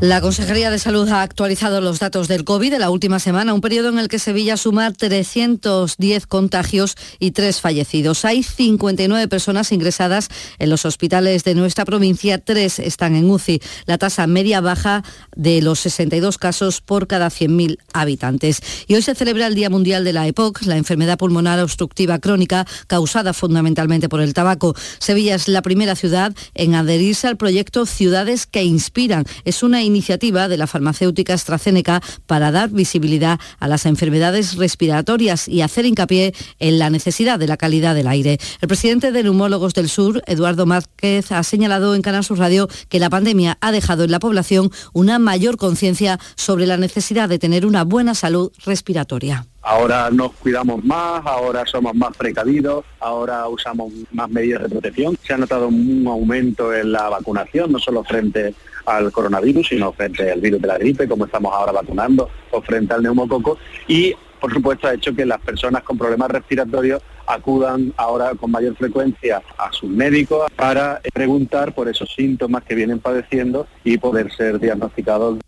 La Consejería de Salud ha actualizado los datos del COVID de la última semana, un periodo en el que Sevilla suma 310 contagios y 3 fallecidos. Hay 59 personas ingresadas en los hospitales de nuestra provincia, 3 están en UCI. La tasa media baja de los 62 casos por cada 100.000 habitantes. Y hoy se celebra el Día Mundial de la EPOC, la enfermedad pulmonar obstructiva crónica causada fundamentalmente por el tabaco. Sevilla es la primera ciudad en adherirse al proyecto Ciudades que Inspiran. Es una iniciativa de la farmacéutica AstraZeneca para dar visibilidad a las enfermedades respiratorias y hacer hincapié en la necesidad de la calidad del aire. El presidente de Neumólogos del Sur, Eduardo Márquez, ha señalado en Canal Sur Radio que la pandemia ha dejado en la población una mayor conciencia sobre la necesidad de tener una buena salud respiratoria. Ahora nos cuidamos más, ahora somos más precavidos, ahora usamos más medidas de protección. Se ha notado un aumento en la vacunación, no solo frente al coronavirus, sino frente al virus de la gripe, como estamos ahora vacunando, o frente al neumococo. Y, por supuesto, ha hecho que las personas con problemas respiratorios acudan ahora con mayor frecuencia a sus médicos para preguntar por esos síntomas que vienen padeciendo y poder ser diagnosticados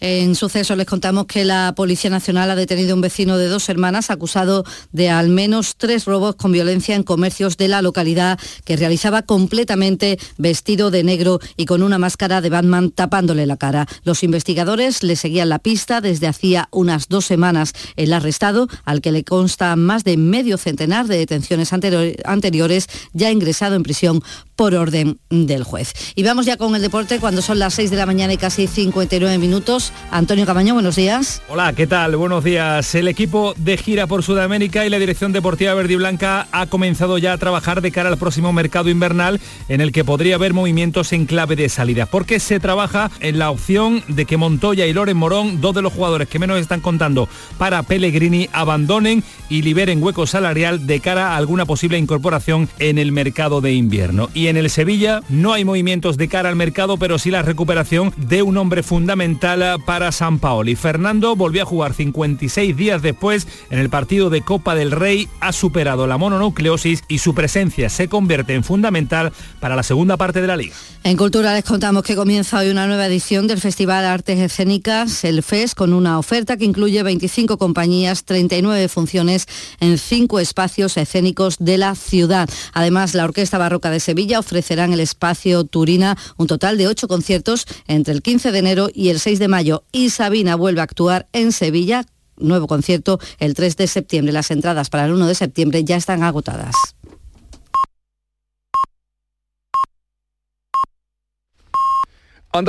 En suceso les contamos que la Policía Nacional ha detenido a un vecino de dos hermanas acusado de al menos tres robos con violencia en comercios de la localidad que realizaba completamente vestido de negro y con una máscara de Batman tapándole la cara. Los investigadores le seguían la pista desde hacía unas dos semanas. El arrestado, al que le consta más de medio centenar de detenciones anteriores, ya ingresado en prisión por orden del juez. Y vamos ya con el deporte cuando son las 6 de la mañana y casi 59 minutos. Antonio Camaño, buenos días. Hola, ¿qué tal? Buenos días. El equipo de gira por Sudamérica y la Dirección Deportiva Verde y Blanca ha comenzado ya a trabajar de cara al próximo mercado invernal en el que podría haber movimientos en clave de salida, porque se trabaja en la opción de que Montoya y Loren Morón, dos de los jugadores que menos están contando para Pellegrini, abandonen y liberen hueco salarial de cara a alguna posible incorporación en el mercado de invierno. Y en el Sevilla no hay movimientos de cara al mercado, pero sí la recuperación de un hombre fundamental para San Paoli. Fernando volvió a jugar 56 días después en el partido de Copa del Rey, ha superado la mononucleosis y su presencia se convierte en fundamental para la segunda parte de la liga. En Cultura les contamos que comienza hoy una nueva edición del Festival de Artes Escénicas, el FES, con una oferta que incluye 25 compañías, 39 funciones en cinco espacios escénicos de la ciudad. Además, la Orquesta Barroca de Sevilla ofrecerá en el espacio Turina un total de ocho conciertos entre el 15 de enero y el 6 de Y Sabina vuelve a actuar en Sevilla nuevo concierto el 3 de septiembre. Las entradas para el 1 de septiembre ya están agotadas.